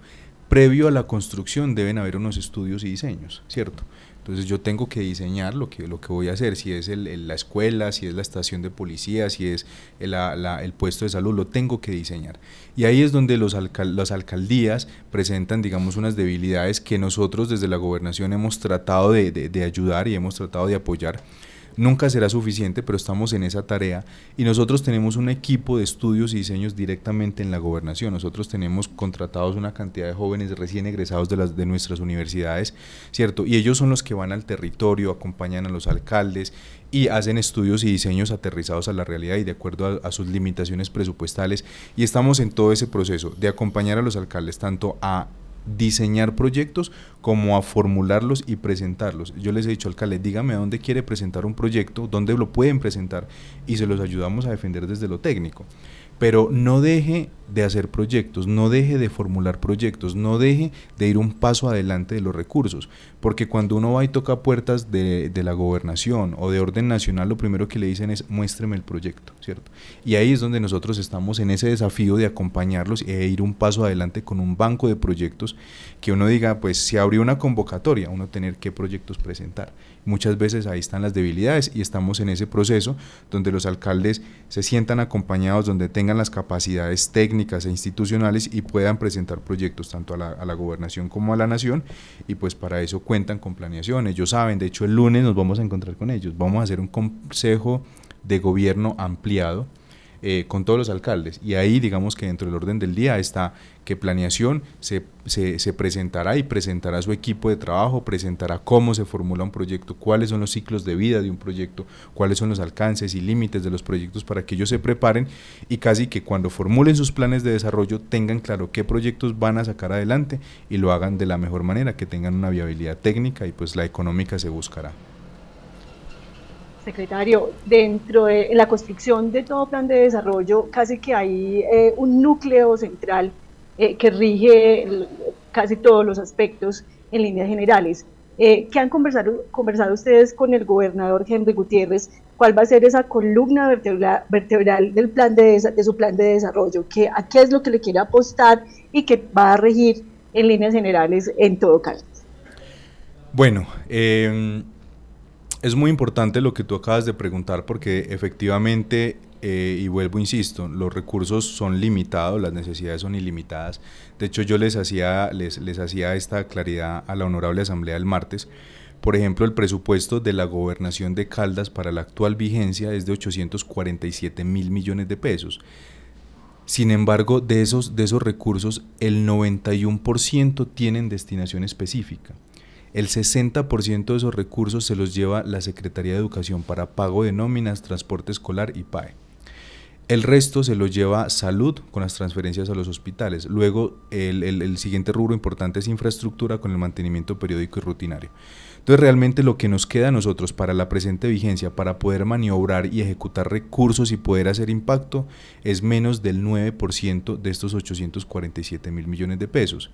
previo a la construcción deben haber unos estudios y diseños, ¿cierto? Entonces yo tengo que diseñar lo que, lo que voy a hacer, si es el, la escuela, si es la estación de policía, si es el, el, puesto de salud, lo tengo que diseñar. Y ahí es donde los las alcaldías presentan, digamos, unas debilidades que nosotros desde la gobernación hemos tratado de, de ayudar y hemos tratado de apoyar Nunca será suficiente, pero estamos en esa tarea y nosotros tenemos un equipo de estudios y diseños directamente en la gobernación. Nosotros tenemos contratados una cantidad de jóvenes recién egresados de, las, de nuestras universidades, ¿cierto? Y ellos son los que van al territorio, acompañan a los alcaldes y hacen estudios y diseños aterrizados a la realidad y de acuerdo a, a, sus limitaciones presupuestales. Y estamos en todo ese proceso de acompañar a los alcaldes tanto a diseñar proyectos como a formularlos y presentarlos. Yo les he dicho, alcalde, dígame dónde quiere presentar un proyecto, dónde lo pueden presentar y se los ayudamos a defender desde lo técnico pero no deje de hacer proyectos, no deje de formular proyectos, no deje de ir un paso adelante de los recursos, porque cuando uno va y toca puertas de, la gobernación o de orden nacional, lo primero que le dicen es muéstreme el proyecto, ¿cierto? Y ahí es donde nosotros estamos en ese desafío de acompañarlos e ir un paso adelante con un banco de proyectos que uno diga, pues si abrió una convocatoria, uno tener qué proyectos presentar. Muchas veces ahí están las debilidades y estamos en ese proceso donde los alcaldes se sientan acompañados, donde tengan las capacidades técnicas e institucionales y puedan presentar proyectos tanto a la, gobernación como a la nación y pues para eso cuentan con planeación. Ellos saben, de hecho el lunes nos vamos a encontrar con ellos, vamos a hacer un consejo de gobierno ampliado eh, con todos los alcaldes. Y ahí digamos que dentro del orden del día está que planeación se, se, presentará y presentará su equipo de trabajo, presentará cómo se formula un proyecto, cuáles son los ciclos de vida de un proyecto, cuáles son los alcances y límites de los proyectos para que ellos se preparen y casi que cuando formulen sus planes de desarrollo tengan claro qué proyectos van a sacar adelante y lo hagan de la mejor manera, que tengan una viabilidad técnica y pues la económica se buscará secretario, dentro de la construcción de todo plan de desarrollo, casi que hay eh, un núcleo central eh, que rige casi todos los aspectos en líneas generales. Eh, ¿Qué han conversado, conversado ustedes con el gobernador Henry Gutiérrez? ¿Cuál va a ser esa columna vertebral, del plan de, su plan de desarrollo? ¿Qué, ¿A qué es lo que le quiere apostar y que va a regir en líneas generales en todo caso? Bueno, eh, es muy importante lo que tú acabas de preguntar porque efectivamente, eh, y vuelvo, insisto, los recursos son limitados, las necesidades son ilimitadas. De hecho, yo les hacía, les, les hacía esta claridad a la Honorable Asamblea el martes, Por ejemplo, el presupuesto de la gobernación de Caldas para la actual vigencia es de 847 mil millones de pesos. Sin embargo, de esos, de esos recursos, el 91% tienen destinación específica. El 60% de esos recursos se los lleva la Secretaría de Educación para pago de nóminas, transporte escolar y PAE. El resto se lo lleva salud con las transferencias a los hospitales. Luego, el, el, siguiente rubro importante es infraestructura con el mantenimiento periódico y rutinario. Entonces, realmente lo que nos queda a nosotros para la presente vigencia, para poder maniobrar y ejecutar recursos y poder hacer impacto, es menos del 9% de estos 847 mil millones de pesos.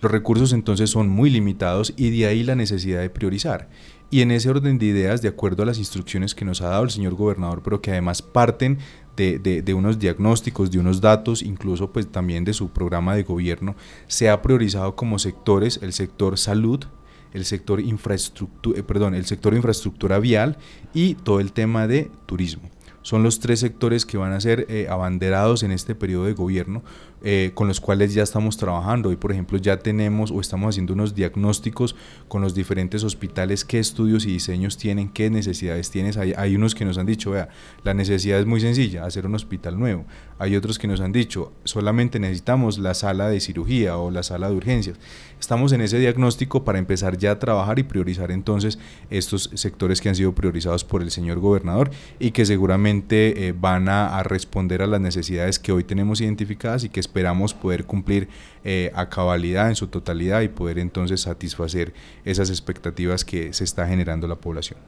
Los recursos entonces son muy limitados y de ahí la necesidad de priorizar. Y en ese orden de ideas, de acuerdo a las instrucciones que nos ha dado el señor gobernador, pero que además parten de, de, unos diagnósticos, de unos datos, incluso pues también de su programa de gobierno, se ha priorizado como sectores el sector salud, el sector infraestructura, eh, perdón, el sector infraestructura vial y todo el tema de turismo. Son los tres sectores que van a ser eh, abanderados en este periodo de gobierno, eh, con los cuales ya estamos trabajando. Hoy, por ejemplo, ya tenemos o estamos haciendo unos diagnósticos con los diferentes hospitales, qué estudios y diseños tienen, qué necesidades tienes. Hay, unos que nos han dicho, vea, la necesidad es muy sencilla, hacer un hospital nuevo. Hay otros que nos han dicho, solamente necesitamos la sala de cirugía o la sala de urgencias. Estamos en ese diagnóstico para empezar ya a trabajar y priorizar entonces estos sectores que han sido priorizados por el señor gobernador y que seguramente eh, van a, a responder a las necesidades que hoy tenemos identificadas y que esperamos poder cumplir eh, a cabalidad en su totalidad y poder entonces satisfacer esas expectativas que se está generando la población.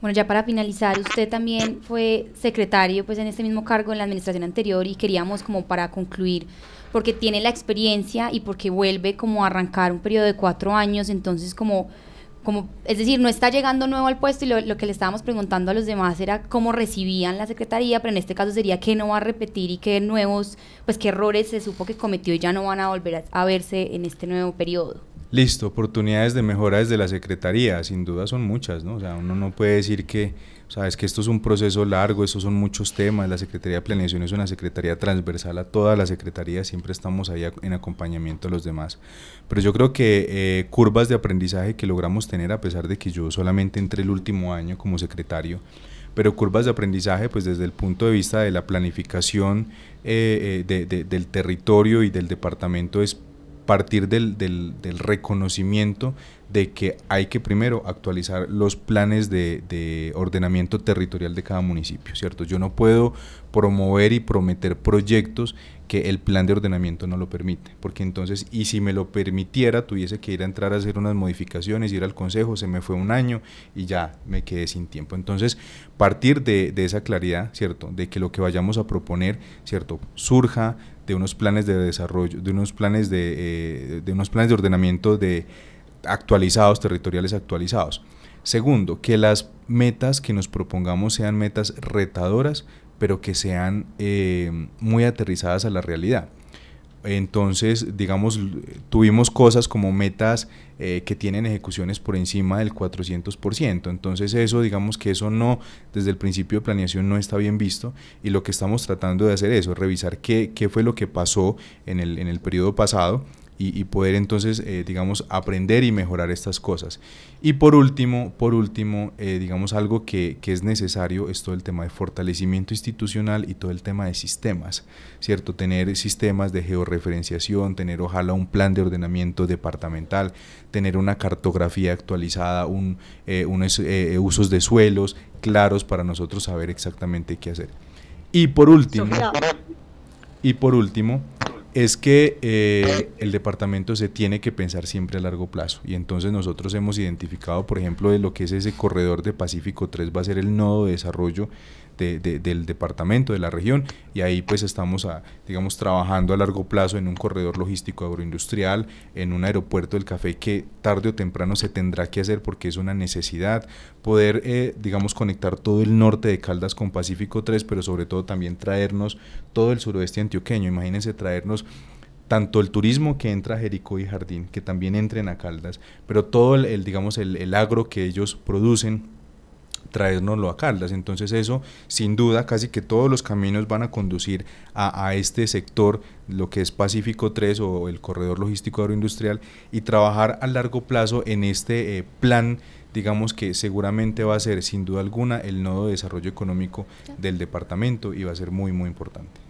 Bueno, ya para finalizar, usted también fue secretario pues en este mismo cargo en la administración anterior y queríamos como para concluir, porque tiene la experiencia y porque vuelve como a arrancar un periodo de cuatro años, entonces como como, es decir, no está llegando nuevo al puesto y lo, que le estábamos preguntando a los demás era cómo recibían la secretaría, pero en este caso sería qué no va a repetir y qué nuevos, pues qué errores se supo que cometió y ya no van a volver a, verse en este nuevo periodo. Listo, oportunidades de mejora desde la Secretaría, sin duda son muchas, ¿no? O sea, uno no puede decir que Sabes que esto es un proceso largo, estos son muchos temas. La Secretaría de Planeación es una secretaría transversal a toda la secretaría, siempre estamos ahí en acompañamiento a los demás. Pero yo creo que eh, curvas de aprendizaje que logramos tener, a pesar de que yo solamente entré el último año como secretario, pero curvas de aprendizaje, pues desde el punto de vista de la planificación eh, eh, del territorio y del departamento, es partir del, del, del reconocimiento de que hay que primero actualizar los planes de, ordenamiento territorial de cada municipio, ¿cierto? Yo no puedo promover y prometer proyectos que el plan de ordenamiento no lo permite, porque entonces, y si me lo permitiera, tuviese que ir a entrar a hacer unas modificaciones, ir al consejo, se me fue un año y ya me quedé sin tiempo. Entonces, partir de, esa claridad, ¿cierto? De que lo que vayamos a proponer, ¿cierto? Surja de unos planes de desarrollo, de unos planes de, eh, de unos planes de ordenamiento de actualizados, territoriales actualizados. Segundo, que las metas que nos propongamos sean metas retadoras, pero que sean eh, muy aterrizadas a la realidad. Entonces, digamos, tuvimos cosas como metas eh, que tienen ejecuciones por encima del 400%. Entonces, eso, digamos que eso no, desde el principio de planeación no está bien visto y lo que estamos tratando de hacer es revisar qué, qué fue lo que pasó en el, en el periodo pasado y, poder entonces, eh, digamos, aprender y mejorar estas cosas. Y por último, por último, eh, digamos, algo que, que, es necesario es todo el tema de fortalecimiento institucional y todo el tema de sistemas, ¿cierto? Tener sistemas de georreferenciación, tener ojalá un plan de ordenamiento departamental, tener una cartografía actualizada, un, eh, unos usos de suelos claros para nosotros saber exactamente qué hacer. Y por último, y por último, es que eh, el departamento se tiene que pensar siempre a largo plazo. Y entonces nosotros hemos identificado, por ejemplo, de lo que es ese corredor de Pacífico 3 va a ser el nodo de desarrollo del departamento, de la región, y ahí pues estamos, a, digamos, trabajando a largo plazo en un corredor logístico agroindustrial, en un aeropuerto del café que tarde o temprano se tendrá que hacer porque es una necesidad, poder, eh, digamos, conectar todo el norte de Caldas con Pacífico 3, pero sobre todo también traernos todo el suroeste antioqueño, imagínense traernos tanto el turismo que entra a Jericó y Jardín, que también entren a Caldas, pero todo el, digamos, el agro que ellos producen, traérnoslo a Caldas. Entonces eso, sin duda, casi que todos los caminos van a conducir a, este sector, lo que es Pacífico 3 o el corredor logístico agroindustrial, y trabajar a largo plazo en este eh, plan digamos que seguramente va a ser sin duda alguna el nodo de desarrollo económico del departamento y va a ser muy muy importante.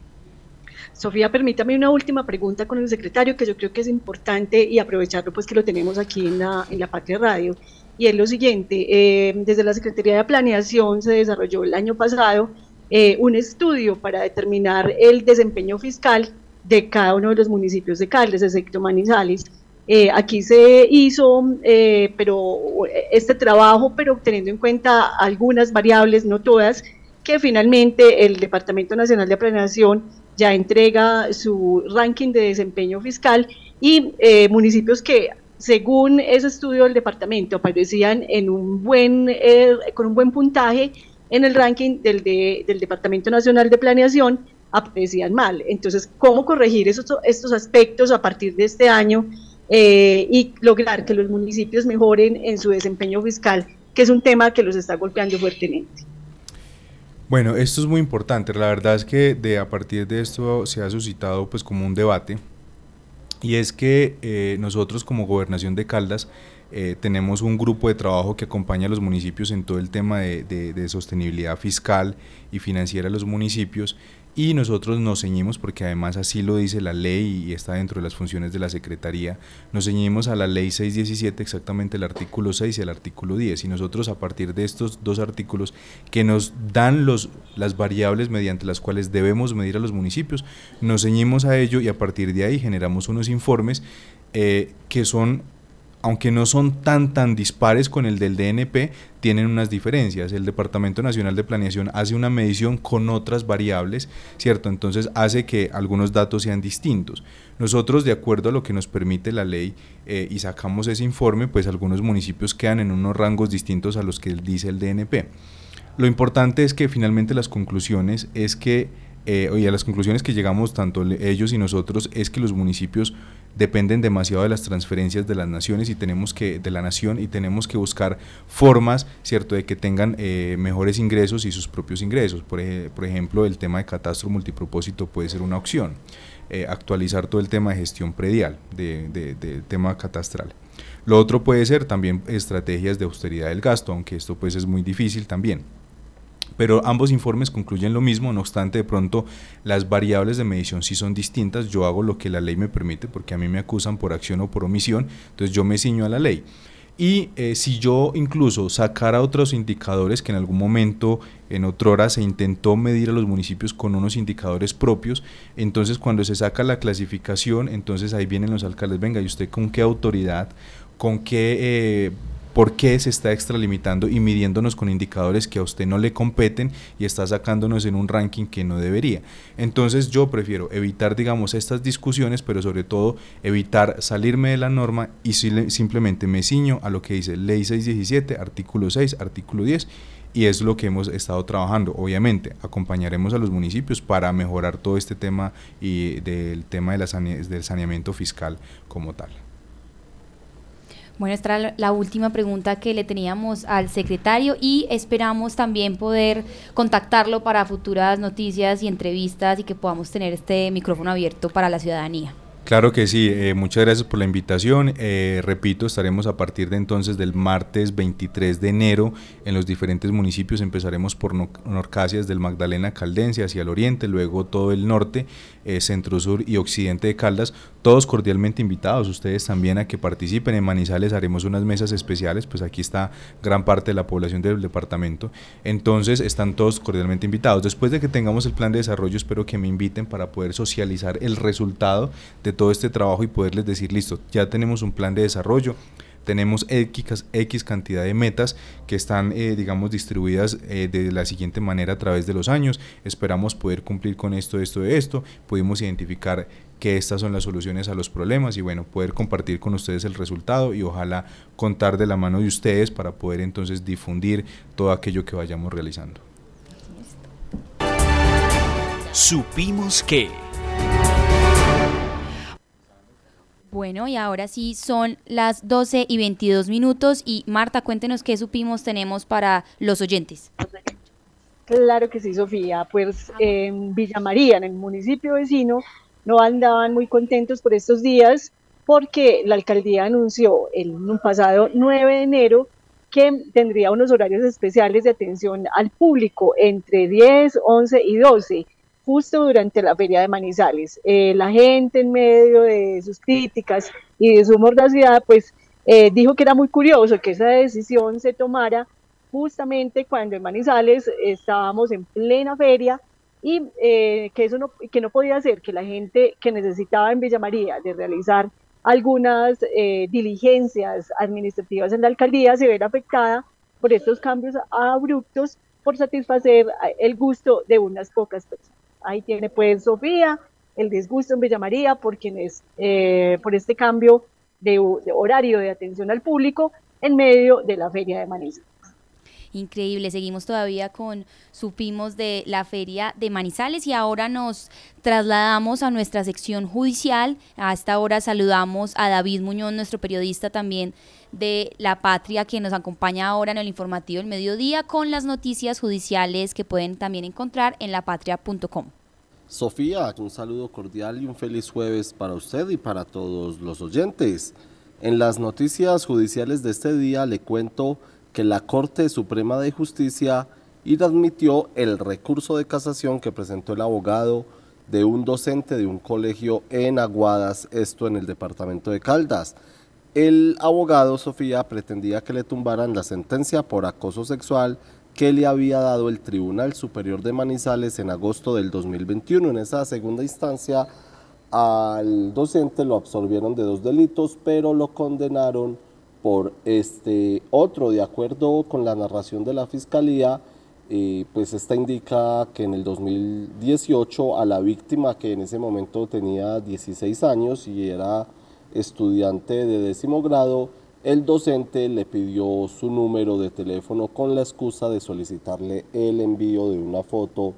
Sofía, permítame una última pregunta con el secretario que yo creo que es importante y aprovecharlo pues que lo tenemos aquí en la, en la Patria Radio y es lo siguiente, eh, desde la Secretaría de Planeación se desarrolló el año pasado eh, un estudio para determinar el desempeño fiscal de cada uno de los municipios de Caldes, excepto Manizales. Eh, aquí se hizo pero este trabajo, pero teniendo en cuenta algunas variables, no todas, que finalmente el Departamento Nacional de Planeación ya entrega su ranking de desempeño fiscal y municipios que según ese estudio del departamento, aparecían en un buen, eh, con un buen puntaje en el ranking del, del Departamento Nacional de Planeación, aparecían mal. Entonces, ¿cómo corregir esos, estos aspectos a partir de este año eh, y lograr que los municipios mejoren en su desempeño fiscal, que es un tema que los está golpeando fuertemente? Bueno, esto es muy importante. La verdad es que de, a partir de esto se ha suscitado pues como un debate y es que eh, nosotros como gobernación de Caldas eh, tenemos un grupo de trabajo que acompaña a los municipios en todo el tema de, de, sostenibilidad fiscal y financiera de los municipios y nosotros nos ceñimos, porque además así lo dice la ley y está dentro de las funciones de la Secretaría, nos ceñimos a la ley 617, exactamente el artículo 6 y el artículo 10, y nosotros a partir de estos dos artículos que nos dan los, las variables mediante las cuales debemos medir a los municipios, nos ceñimos a ello y a partir de ahí generamos unos informes eh, que son aunque no son tan tan dispares con el del DNP, tienen unas diferencias. El Departamento Nacional de Planeación hace una medición con otras variables, ¿cierto? Entonces hace que algunos datos sean distintos. Nosotros, de acuerdo a lo que nos permite la ley eh, y sacamos ese informe, pues algunos municipios quedan en unos rangos distintos a los que dice el DNP. Lo importante es que finalmente las conclusiones es que, eh, a las conclusiones que llegamos tanto ellos y nosotros, es que los municipios dependen demasiado de las transferencias de las naciones y tenemos que de la nación y tenemos que buscar formas cierto de que tengan eh, mejores ingresos y sus propios ingresos. Por, por, ejemplo el tema de catastro multipropósito puede ser una opción. Eh, actualizar todo el tema de gestión predial de, de, tema catastral. Lo otro puede ser también estrategias de austeridad del gasto aunque esto pues es muy difícil también pero ambos informes concluyen lo mismo, no obstante de pronto las variables de medición sí son distintas, yo hago lo que la ley me permite porque a mí me acusan por acción o por omisión, entonces yo me ciño a la ley. Y eh, si yo incluso sacara otros indicadores que en algún momento, en otra hora, se intentó medir a los municipios con unos indicadores propios, entonces cuando se saca la clasificación, entonces ahí vienen los alcaldes, venga, ¿y usted con qué autoridad, con qué eh, por qué se está extralimitando y midiéndonos con indicadores que a usted no le competen y está sacándonos en un ranking que no debería. Entonces yo prefiero evitar, digamos, estas discusiones, pero sobre todo evitar salirme de la norma y simplemente me ciño a lo que dice Ley 617, artículo 6, artículo 10 y es lo que hemos estado trabajando. Obviamente, acompañaremos a los municipios para mejorar todo este tema y del tema de la del saneamiento fiscal como tal. Bueno, esta era la última pregunta que le teníamos al secretario y esperamos también poder contactarlo para futuras noticias y entrevistas y que podamos tener este micrófono abierto para la ciudadanía. Claro que sí, eh, muchas gracias por la invitación. Eh, repito, estaremos a partir de entonces del martes 23 de enero en los diferentes municipios. Empezaremos por Norcasias del Magdalena Caldense hacia el oriente, luego todo el norte, eh, centro sur y occidente de Caldas. Todos cordialmente invitados, ustedes también a que participen. En Manizales haremos unas mesas especiales, pues aquí está gran parte de la población del departamento. Entonces están todos cordialmente invitados. Después de que tengamos el plan de desarrollo, espero que me inviten para poder socializar el resultado de todo este trabajo y poderles decir, listo, ya tenemos un plan de desarrollo, tenemos X, cantidad de metas que están, eh, digamos, distribuidas eh, de la siguiente manera a través de los años. Esperamos poder cumplir con esto, esto, esto. Pudimos identificar que estas son las soluciones a los problemas y bueno, poder compartir con ustedes el resultado y ojalá contar de la mano de ustedes para poder entonces difundir todo aquello que vayamos realizando. Supimos que... Bueno, y ahora sí son las 12 y 22 minutos y Marta, cuéntenos qué supimos tenemos para los oyentes. Claro que sí, Sofía. Pues en Villa María, en el municipio vecino, no andaban muy contentos por estos días porque la alcaldía anunció el pasado 9 de enero que tendría unos horarios especiales de atención al público entre 10, 11 y 12 justo durante la feria de Manizales. Eh, la gente en medio de sus críticas y de su mordacidad, pues eh, dijo que era muy curioso que esa decisión se tomara justamente cuando en Manizales estábamos en plena feria y eh, que eso no, que no podía ser que la gente que necesitaba en Villa María de realizar algunas diligencias administrativas en la alcaldía se viera afectada por estos cambios abruptos por satisfacer el gusto de unas pocas personas. Ahí tiene pues Sofía el disgusto en Villa María por quienes, eh, por este cambio de, horario de atención al público en medio de la feria de Manizales. Increíble, seguimos todavía con supimos de la feria de Manizales y ahora nos trasladamos a nuestra sección judicial. A esta hora saludamos a David Muñoz, nuestro periodista también de La Patria, que nos acompaña ahora en el informativo del mediodía con las noticias judiciales que pueden también encontrar en lapatria.com. Sofía, un saludo cordial y un feliz jueves para usted y para todos los oyentes. En las noticias judiciales de este día le cuento que la Corte Suprema de Justicia admitió el recurso de casación que presentó el abogado de un docente de un colegio en Aguadas, esto en el departamento de Caldas. El abogado Sofía pretendía que le tumbaran la sentencia por acoso sexual que le había dado el Tribunal Superior de Manizales en agosto del 2021. En esa segunda instancia al docente lo absorbieron de dos delitos, pero lo condenaron por este otro, de acuerdo con la narración de la Fiscalía, eh, pues esta indica que en el 2018 a la víctima que en ese momento tenía 16 años y era estudiante de décimo grado, el docente le pidió su número de teléfono con la excusa de solicitarle el envío de una foto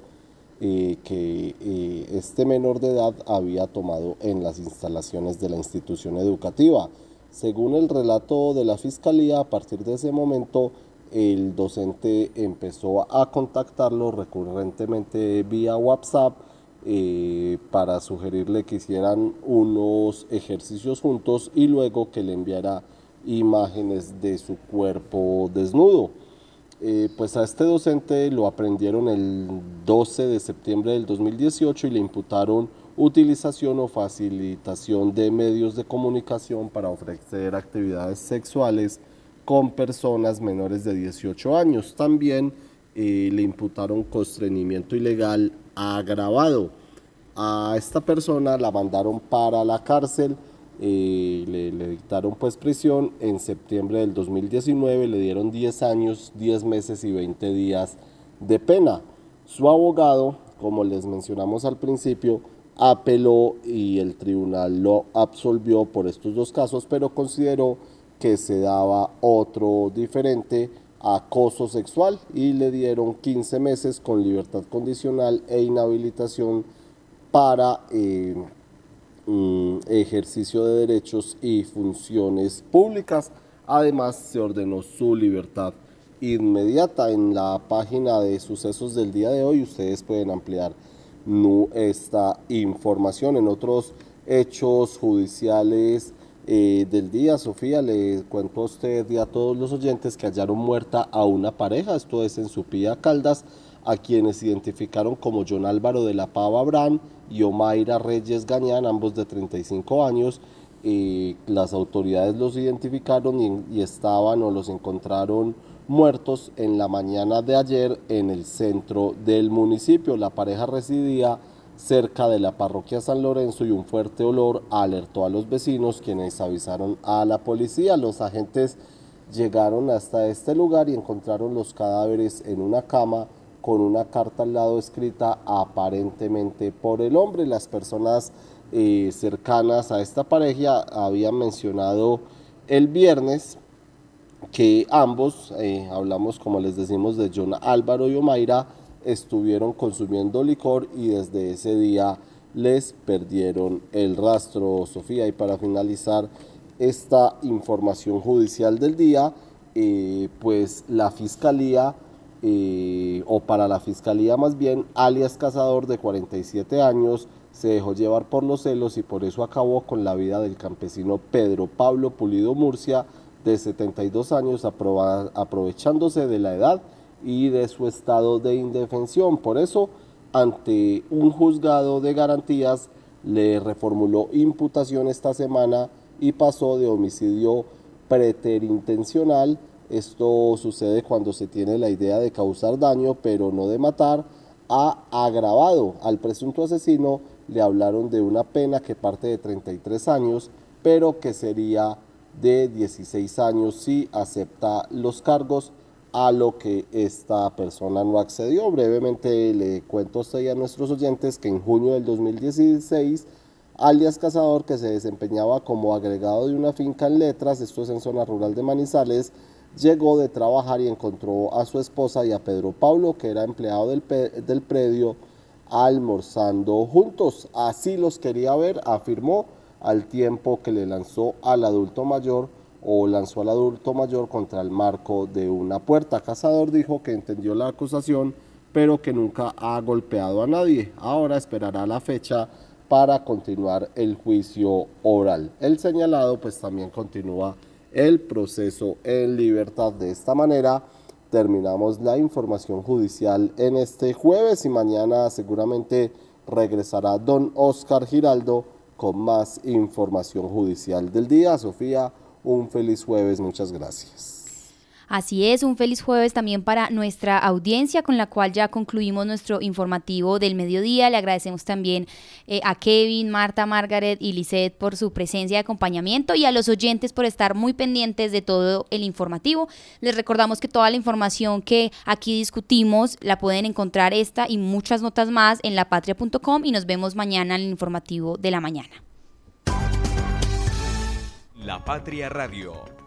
eh, que eh, este menor de edad había tomado en las instalaciones de la institución educativa. Según el relato de la fiscalía, a partir de ese momento el docente empezó a contactarlo recurrentemente vía WhatsApp eh, para sugerirle que hicieran unos ejercicios juntos y luego que le enviara imágenes de su cuerpo desnudo. Eh, pues a este docente lo aprendieron el 12 de septiembre del 2018 y le imputaron utilización o facilitación de medios de comunicación para ofrecer actividades sexuales con personas menores de 18 años. También eh, le imputaron constreñimiento ilegal agravado. A esta persona la mandaron para la cárcel, eh, le, le, dictaron pues prisión en septiembre del 2019, le dieron 10 años, 10 meses y 20 días de pena. Su abogado, como les mencionamos al principio, apeló y el tribunal lo absolvió por estos dos casos, pero consideró que se daba otro diferente acoso sexual y le dieron 15 meses con libertad condicional e inhabilitación para eh, mm, ejercicio de derechos y funciones públicas. Además, se ordenó su libertad inmediata. En la página de sucesos del día de hoy ustedes pueden ampliar esta información. En otros hechos judiciales eh, del día, Sofía, le cuento a usted y a todos los oyentes que hallaron muerta a una pareja, esto es en Supía Caldas, a quienes identificaron como John Álvaro de la Pava Abrán y Omaira Reyes Gañán, ambos de 35 años. Eh, las autoridades los identificaron y, y estaban o los encontraron muertos en la mañana de ayer en el centro del municipio. La pareja residía cerca de la parroquia San Lorenzo y un fuerte olor alertó a los vecinos quienes avisaron a la policía. Los agentes llegaron hasta este lugar y encontraron los cadáveres en una cama con una carta al lado escrita aparentemente por el hombre. Las personas eh, cercanas a esta pareja habían mencionado el viernes que ambos, eh, hablamos como les decimos de John Álvaro y Omaira, estuvieron consumiendo licor y desde ese día les perdieron el rastro, Sofía. Y para finalizar esta información judicial del día, eh, pues la Fiscalía, eh, o para la Fiscalía más bien, alias Cazador de 47 años, se dejó llevar por los celos y por eso acabó con la vida del campesino Pedro Pablo Pulido Murcia, de 72 años, aprovechándose de la edad y de su estado de indefensión. Por eso, ante un juzgado de garantías, le reformuló imputación esta semana y pasó de homicidio preterintencional. Esto sucede cuando se tiene la idea de causar daño, pero no de matar, a agravado. Al presunto asesino le hablaron de una pena que parte de 33 años, pero que sería de 16 años si acepta los cargos a lo que esta persona no accedió. Brevemente le cuento a usted y a nuestros oyentes que en junio del 2016, alias Cazador, que se desempeñaba como agregado de una finca en letras, esto es en zona rural de Manizales, llegó de trabajar y encontró a su esposa y a Pedro Pablo, que era empleado del, del predio, almorzando juntos. Así los quería ver, afirmó al tiempo que le lanzó al adulto mayor o lanzó al adulto mayor contra el marco de una puerta. Cazador dijo que entendió la acusación, pero que nunca ha golpeado a nadie. Ahora esperará la fecha para continuar el juicio oral. El señalado pues también continúa el proceso en libertad. De esta manera terminamos la información judicial en este jueves y mañana seguramente regresará don Oscar Giraldo con más información judicial del día. Sofía, un feliz jueves. Muchas gracias. Así es, un feliz jueves también para nuestra audiencia con la cual ya concluimos nuestro informativo del mediodía. Le agradecemos también eh, a Kevin, Marta, Margaret y Lisette por su presencia y acompañamiento y a los oyentes por estar muy pendientes de todo el informativo. Les recordamos que toda la información que aquí discutimos la pueden encontrar esta y muchas notas más en lapatria.com y nos vemos mañana en el informativo de la mañana. La Patria Radio.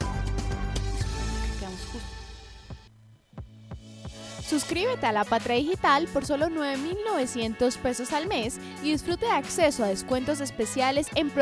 Suscríbete a La Patria Digital por solo 9.900 pesos al mes y disfrute de acceso a descuentos especiales en productos